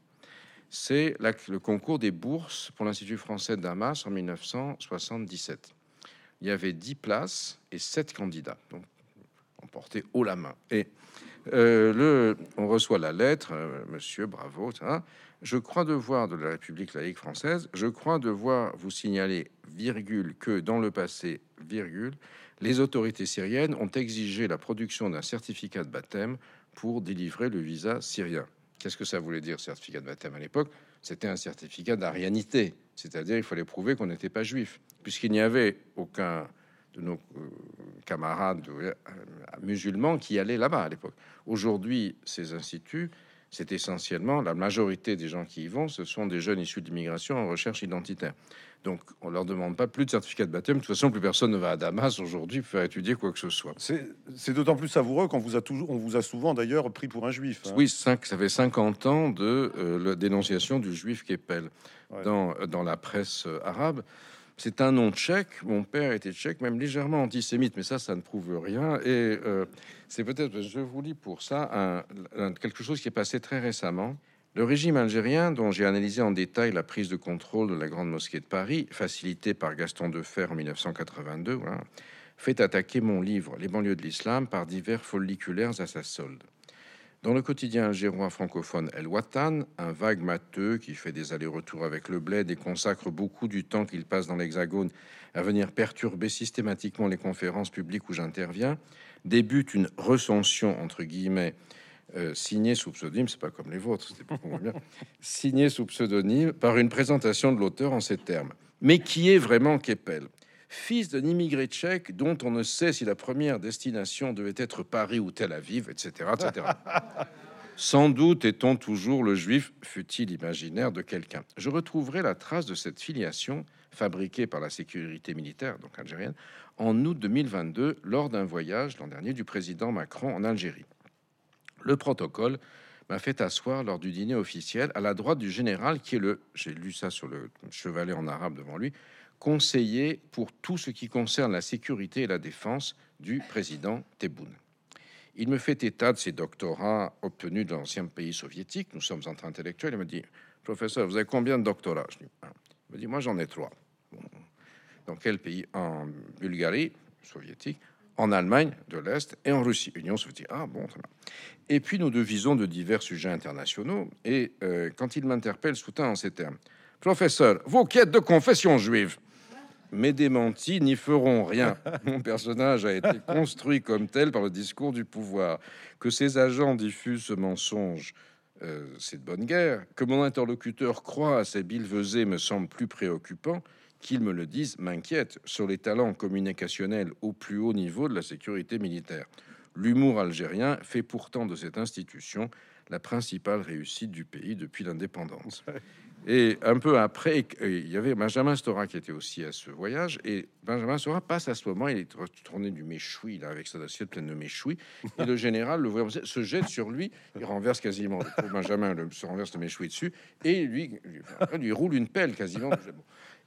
Speaker 2: c'est le concours des bourses pour l'Institut français de Damas en 1977. Il y avait 10 places et 7 candidats, donc emporté haut la main. Et euh, on reçoit la lettre, euh, monsieur, bravo. Je crois devoir de la République laïque française, je crois devoir vous signaler, virgule, que dans le passé, virgule, les autorités syriennes ont exigé la production d'un certificat de baptême pour délivrer le visa syrien. Qu'est-ce que ça voulait dire, certificat de baptême à l'époque? C'était un certificat d'arianité, c'est-à-dire il fallait prouver qu'on n'était pas juif, puisqu'il n'y avait aucun de nos euh, camarades euh, musulmans qui allaient là-bas à l'époque. Aujourd'hui, ces instituts, c'est essentiellement la majorité des gens qui y vont, ce sont des jeunes issus de l'immigration en recherche identitaire. Donc, on leur demande pas plus de certificat de baptême. De toute façon, plus personne ne va à Damas aujourd'hui pour faire étudier quoi que ce soit.
Speaker 1: C'est d'autant plus savoureux qu'on vous a toujours, on vous a souvent d'ailleurs pris pour un juif. hein.
Speaker 2: Oui, cinq, ça fait 50 ans de euh, la dénonciation du juif Keppel
Speaker 1: Ouais.
Speaker 2: dans, dans la presse euh, arabe. C'est un nom tchèque. Mon père était tchèque, même légèrement antisémite, mais ça, ça ne prouve rien. Et euh, c'est peut-être, je vous lis pour ça, quelque chose qui est passé très récemment. Le régime algérien, dont j'ai analysé en détail la prise de contrôle de la Grande Mosquée de Paris, facilitée par Gaston Defer en 1982, voilà, fait attaquer mon livre Les banlieues de l'islam par divers folliculaires à sa solde. Dans le quotidien algérois francophone El Watan, un vague matheux qui fait des allers-retours avec le bled et consacre beaucoup du temps qu'il passe dans l'Hexagone à venir perturber systématiquement les conférences publiques où j'interviens, débute une recension entre guillemets euh, signée sous pseudonyme, c'est pas comme les vôtres, c'était [laughs] signée sous pseudonyme par une présentation de l'auteur en ces termes. Mais qui est vraiment Keppel? Fils d'un immigré tchèque dont on ne sait si la première destination devait être Paris ou Tel Aviv, etc. etc. [laughs] Sans doute est-on toujours le juif, fut-il imaginaire de quelqu'un. Je retrouverai la trace de cette filiation fabriquée par la sécurité militaire, donc algérienne, en août 2022, lors d'un voyage l'an dernier du président Macron en Algérie. Le protocole m'a fait asseoir lors du dîner officiel à la droite du général qui est le, j'ai lu ça sur le chevalet en arabe devant lui, conseiller pour tout ce qui concerne la sécurité et la défense du président Tebboune. Il me fait état de ses doctorats obtenus dans l'ancien pays soviétique. Nous sommes entre intellectuels. Il me dit, professeur, vous avez combien de doctorats? Je dis, Il me dit, moi j'en ai trois. Dans quel pays? En Bulgarie, soviétique, en Allemagne de l'Est et en Russie, Union soviétique. Ah bon. Et puis nous devisons de divers sujets internationaux. Et euh, quand il m'interpelle soudain en ces termes, professeur, vos quêtes de confession juive, mes démentis n'y feront rien. [laughs] Mon personnage a été construit comme tel par le discours du pouvoir. Que ces agents diffusent ce mensonge, euh, c'est de bonne guerre. Que mon interlocuteur croit à ces billevesées me semble plus préoccupant. Qu'ils me le disent m'inquiète sur les talents communicationnels au plus haut niveau de la sécurité militaire. L'humour algérien fait pourtant de cette institution la principale réussite du pays depuis l'indépendance. Et un peu après, il y avait Benjamin Stora qui était aussi à ce voyage. Et Benjamin Stora passe à ce moment, il est retourné du méchoui, là, avec sa assiette pleine de méchoui. Et le général, le voyant, se jette sur lui. Il renverse quasiment, Benjamin se renverse le méchoui dessus. Et lui, lui, lui roule une pelle quasiment.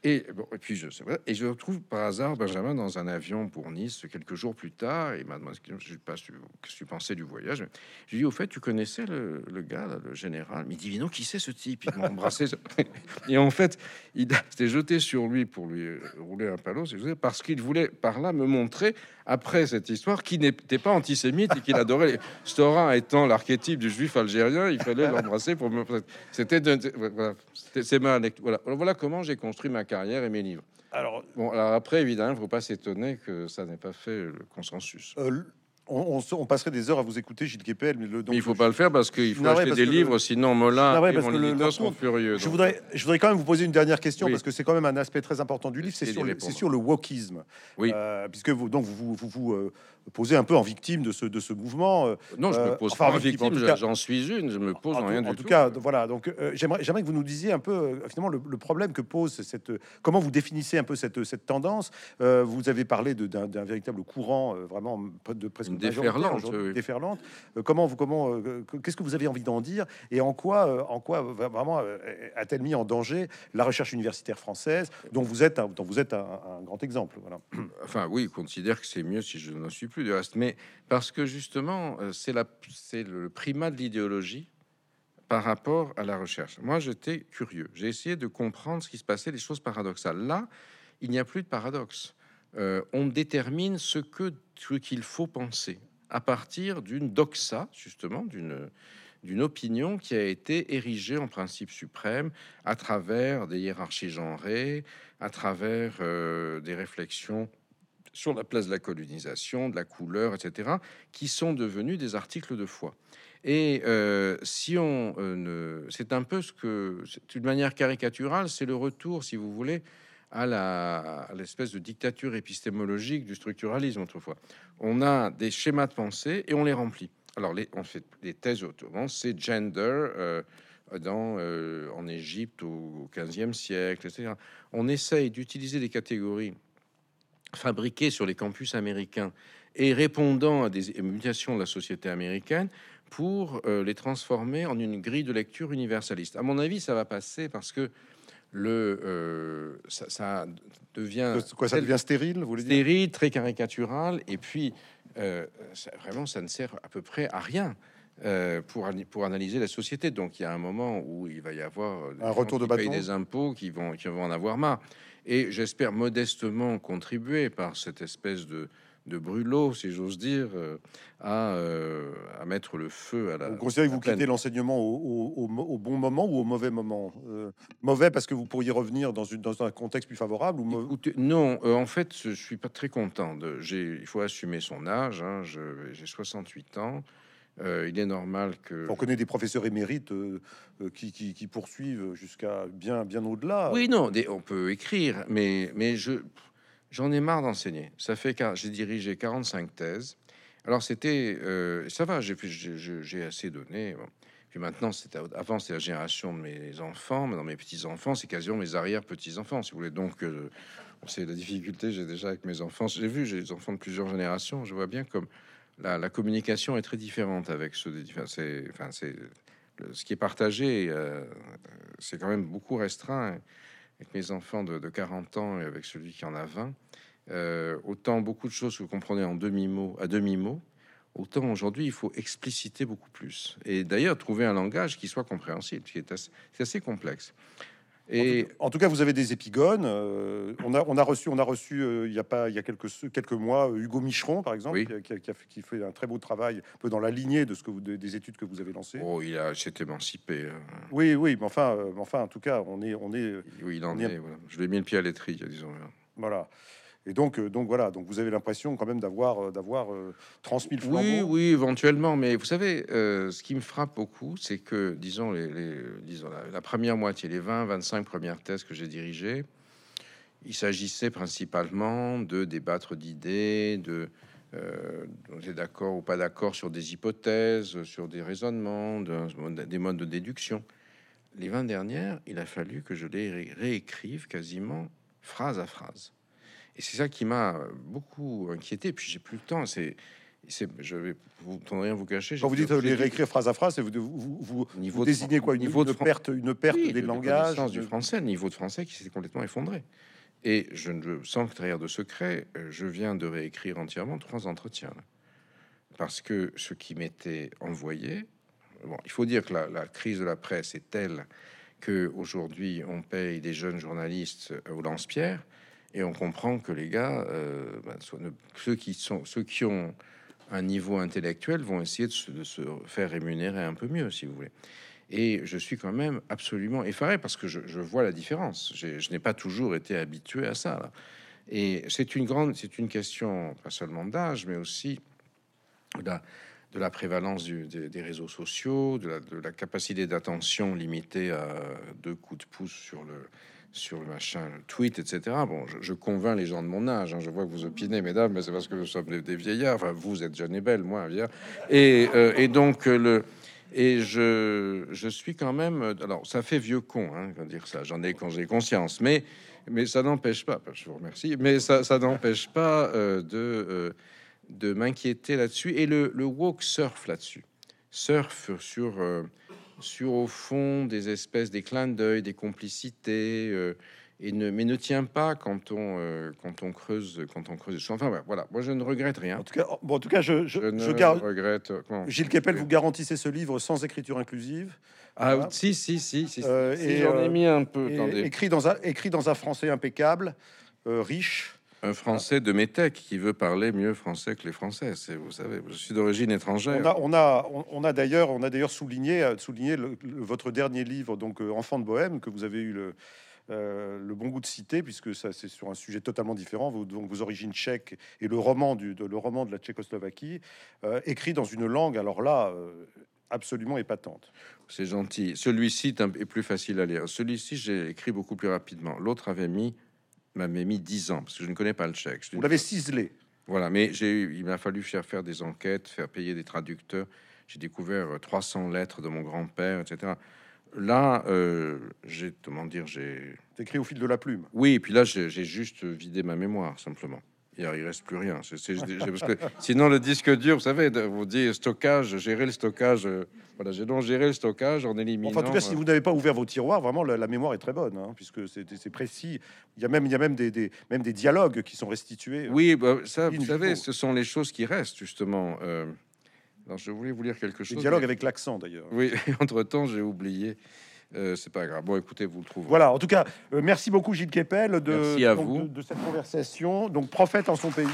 Speaker 2: Et, bon, et puis je, et je retrouve par hasard Benjamin dans un avion pour Nice quelques jours plus tard. Et il m'a demandé je ce que tu pensais du voyage. J'ai dit au fait, tu connaissais le, le gars, le général? Mais il dit non, qui c'est ce type? Il m'a embrassé. [laughs] et en fait, il s'était jeté sur lui pour lui rouler un palos, parce qu'il voulait par là me montrer après cette histoire qu'il n'était pas antisémite et qu'il adorait les [laughs] Stora étant l'archétype du juif algérien. Il fallait l'embrasser pour me. C'était voilà, c'est ma Voilà, voilà comment j'ai construit ma carrière et mes livres. Alors, bon, alors après, évidemment, il ne faut pas s'étonner que ça n'ait pas fait le consensus.
Speaker 1: Euh, on, passerait des heures à vous écouter, Gilles Kepel, mais, le,
Speaker 2: donc, il faut pas le faire parce qu'il faut acheter des livres, sinon Mola et mon éditeur sont furieux.
Speaker 1: Je voudrais, je voudrais quand même vous poser une dernière question parce que c'est quand même un aspect très important du livre, c'est sur, sur, le wokisme. Oui. Euh, puisque vous, donc vous, vous, vous euh, posez un peu en victime de ce, de ce mouvement. Euh,
Speaker 2: non, je me pose pas en victime, j'en suis une, je me pose en, rien
Speaker 1: en,
Speaker 2: du
Speaker 1: tout. En tout cas, voilà. Donc j'aimerais, j'aimerais que vous nous disiez un peu finalement le, problème que pose cette, comment vous définissez un peu cette, cette tendance. vous avez parlé d'un véritable courant vraiment de presque
Speaker 2: déferlante
Speaker 1: déferlante. Euh, comment vous, comment, euh, qu'est-ce que vous avez envie d'en dire et en quoi, euh, en quoi vraiment a-t-elle mis en danger la recherche universitaire française, dont vous êtes, un, dont vous êtes un, grand exemple. Voilà.
Speaker 2: Enfin, oui, considère que c'est mieux si je n'en suis plus du reste, mais parce que justement, c'est la, c'est le primat de l'idéologie par rapport à la recherche. Moi, j'étais curieux. J'ai essayé de comprendre ce qui se passait, des choses paradoxales. Là, il n'y a plus de paradoxe. on détermine ce que ce qu'il faut penser à partir d'une doxa, justement, d'une d'une opinion qui a été érigée en principe suprême à travers des hiérarchies genrées, à travers euh, des réflexions sur la place de la colonisation, de la couleur, etc., qui sont devenus des articles de foi. Et euh, si on euh, ne, c'est un peu ce que, d'une manière caricaturale, c'est le retour, si vous voulez, à l'espèce de dictature épistémologique du structuralisme autrefois. On a des schémas de pensée et on les remplit. Alors, on fait des thèses autour. C'est gender euh, dans, en Égypte au, 15e siècle, etc. On essaye d'utiliser des catégories fabriquées sur les campus américains et répondant à des mutations de la société américaine pour euh, les transformer en une grille de lecture universaliste. À mon avis, ça va passer parce que le euh, ça, devient
Speaker 1: quoi ça devient stérile vous voulez
Speaker 2: stérile très caricatural et puis euh, vraiment ça ne sert à peu près à rien euh, pour pour analyser la société. Donc il y a un moment où il va y avoir
Speaker 1: un retour de bâton?
Speaker 2: des impôts qui vont qui vont en avoir marre et j'espère modestement contribuer par cette espèce de de brûlot, si j'ose dire, euh, euh, à, mettre le feu à la.
Speaker 1: Vous considérez que vous quittez l'enseignement au, bon moment ou au mauvais moment euh, Mauvais parce que vous pourriez revenir dans, une, dans un contexte plus favorable ou
Speaker 2: Non, en fait, je suis pas très content. De, il faut assumer son âge. Hein, j'ai 68 ans. Il est normal que.
Speaker 1: On connaît des professeurs émérites qui, qui, poursuivent jusqu'à bien, bien au-delà.
Speaker 2: Oui, non, on peut écrire, mais, mais je, J'en ai marre d'enseigner. Ça fait que j'ai dirigé 45 thèses. Alors c'était, euh, ça va, j'ai assez donné. Puis maintenant, c'était avant, c'est la génération de mes enfants, mais dans mes petits enfants, c'est quasiment mes arrière petits enfants, si vous voulez. Donc, euh, c'est la difficulté j'ai déjà avec mes enfants. J'ai vu, j'ai des enfants de plusieurs générations. Je vois bien comme la, communication est très différente avec ceux des. C'est, enfin, c'est ce qui est partagé, euh, c'est quand même beaucoup restreint avec mes enfants de, de, 40 ans et avec celui qui en a 20. Euh, autant beaucoup de choses que vous comprenez en demi-mot à demi-mot Autant aujourd'hui, il faut expliciter beaucoup plus. Et d'ailleurs, trouver un langage qui soit compréhensible, qui est assez complexe.
Speaker 1: Et en tout, cas, vous avez des épigones. Euh, on, a, on a reçu, on a reçu euh, il y a pas, il y a quelques quelques mois, Hugo Micheron, par exemple, qui, a, qui, fait un très beau travail, un peu dans la lignée de ce que vous, des études que vous avez lancées.
Speaker 2: Oh, il a s'est émancipé. Hein.
Speaker 1: Oui, oui, mais enfin, euh, enfin, en tout cas, on est, on est.
Speaker 2: Oui, il en est. Je l'ai mis le pied à l'étrier, disons.
Speaker 1: Voilà. Et donc, euh, donc voilà, donc vous avez l'impression quand même d'avoir euh, d'avoir euh, transmis le
Speaker 2: flambeau. Oui, oui, éventuellement. Mais vous savez, ce qui me frappe beaucoup, c'est que, disons, la, première moitié, les 20-25 premières thèses que j'ai dirigées, il s'agissait principalement de débattre d'idées, de euh, d'accord ou pas d'accord sur des hypothèses, sur des raisonnements, des modes de déduction. Les 20 dernières, il a fallu que je les réécrive quasiment phrase à phrase. Et c'est ça qui m'a beaucoup inquiété. Puis j'ai plus le temps. C'est je vais vous rien vous cacher.
Speaker 1: Quand vous dites les réécrire phrase à phrase, vous, vous, vous, vous désignez quoi Une, niveau de perte, une perte des langages
Speaker 2: du français, le niveau de français qui s'est complètement effondré. Et je ne sens que derrière de secret, euh, je viens de réécrire entièrement trois entretiens. Parce que ce qui m'était envoyé, bon, il faut dire que la, la, crise de la presse est telle que aujourd'hui on paye des jeunes journalistes au lance-pierre et on comprend que les gars, euh, ben, ceux qui sont ceux qui ont un niveau intellectuel vont essayer de se, faire rémunérer un peu mieux, si vous voulez. Et je suis quand même absolument effaré parce que je, vois la différence. Je n'ai pas toujours été habitué à ça. Et c'est une grande, c'est une question pas seulement d'âge, mais aussi de la, prévalence des, réseaux sociaux, de la capacité d'attention limitée à deux coups de pouce sur le, sur le machin, le tweet, etc. Bon, je, convainc les gens de mon âge. Hein. Je vois que vous opinez, mesdames, mais c'est parce que nous sommes des, vieillards. Enfin, vous êtes jeune et belle, moi, vieillard. Et, euh, et donc, euh, le, et je, je suis quand même. Alors, ça fait vieux con, hein, dire ça. J'en ai quand j'ai conscience, mais, mais ça n'empêche pas. Je vous remercie, mais ça, n'empêche pas euh, de, de m'inquiéter là-dessus. Et le, le woke surf là-dessus, surf sur sur au fond des espèces des clins d'œil, des complicités, euh, et ne, mais ne tient pas quand on euh, quand on creuse quand on creuse. Enfin voilà, moi je ne regrette rien.
Speaker 1: En tout cas, bon, en tout cas, je, je,
Speaker 2: je, regrette.
Speaker 1: Gilles Kepel, vous garantissez ce livre sans écriture inclusive.
Speaker 2: Ah si si si si. Euh, et j'en ai mis un peu.
Speaker 1: écrit dans un écrit dans un français impeccable, riche.
Speaker 2: Un Français de métèque qui veut parler mieux français que les Français. C'est, vous savez, je suis d'origine étrangère.
Speaker 1: On a, on a, d'ailleurs, on a d'ailleurs souligné, euh, souligné votre dernier livre, donc euh, Enfant de Bohème, que vous avez eu le, euh, le bon goût de citer, puisque ça c'est sur un sujet totalement différent, vos, donc vos origines tchèques et le roman du, de, le roman de la Tchécoslovaquie, écrit dans une langue, alors là, absolument épatante.
Speaker 2: C'est gentil. Celui-ci est plus facile à lire. Celui-ci, j'ai écrit beaucoup plus rapidement. L'autre avait mis m'avait mis 10 ans parce que je ne connais pas le tchèque.
Speaker 1: Vous l'avez ciselé.
Speaker 2: Voilà, mais il m'a fallu faire faire des enquêtes, faire payer des traducteurs. J'ai découvert 300 lettres de mon grand-père, etc. Là, euh, j'ai comment dire, j'ai
Speaker 1: écrit au fil de la plume.
Speaker 2: Oui, et puis là, j'ai juste vidé ma mémoire simplement il reste plus rien. [laughs] parce que sinon, le disque dur, vous savez, vous dit stockage, gérer le stockage. Euh, voilà, j'ai donc géré le stockage en éliminant.
Speaker 1: Enfin, en tout cas, si euh, vous n'avez pas ouvert vos tiroirs, vraiment, la, mémoire est très bonne, hein, puisque c'est précis. Il y a même, il y a même des, même des dialogues qui sont restitués.
Speaker 2: Oui, bah, ça, vous savez, ce sont les choses qui restent justement. Euh, alors, je voulais vous lire quelque chose.
Speaker 1: Dialogue avec l'accent, d'ailleurs.
Speaker 2: Oui, [laughs] entre temps, j'ai oublié. Euh, c'est pas grave. Bon, écoutez, vous le trouvez.
Speaker 1: Voilà, en tout cas, euh, merci beaucoup Gilles Kepel de, cette conversation. Donc, prophète en son pays.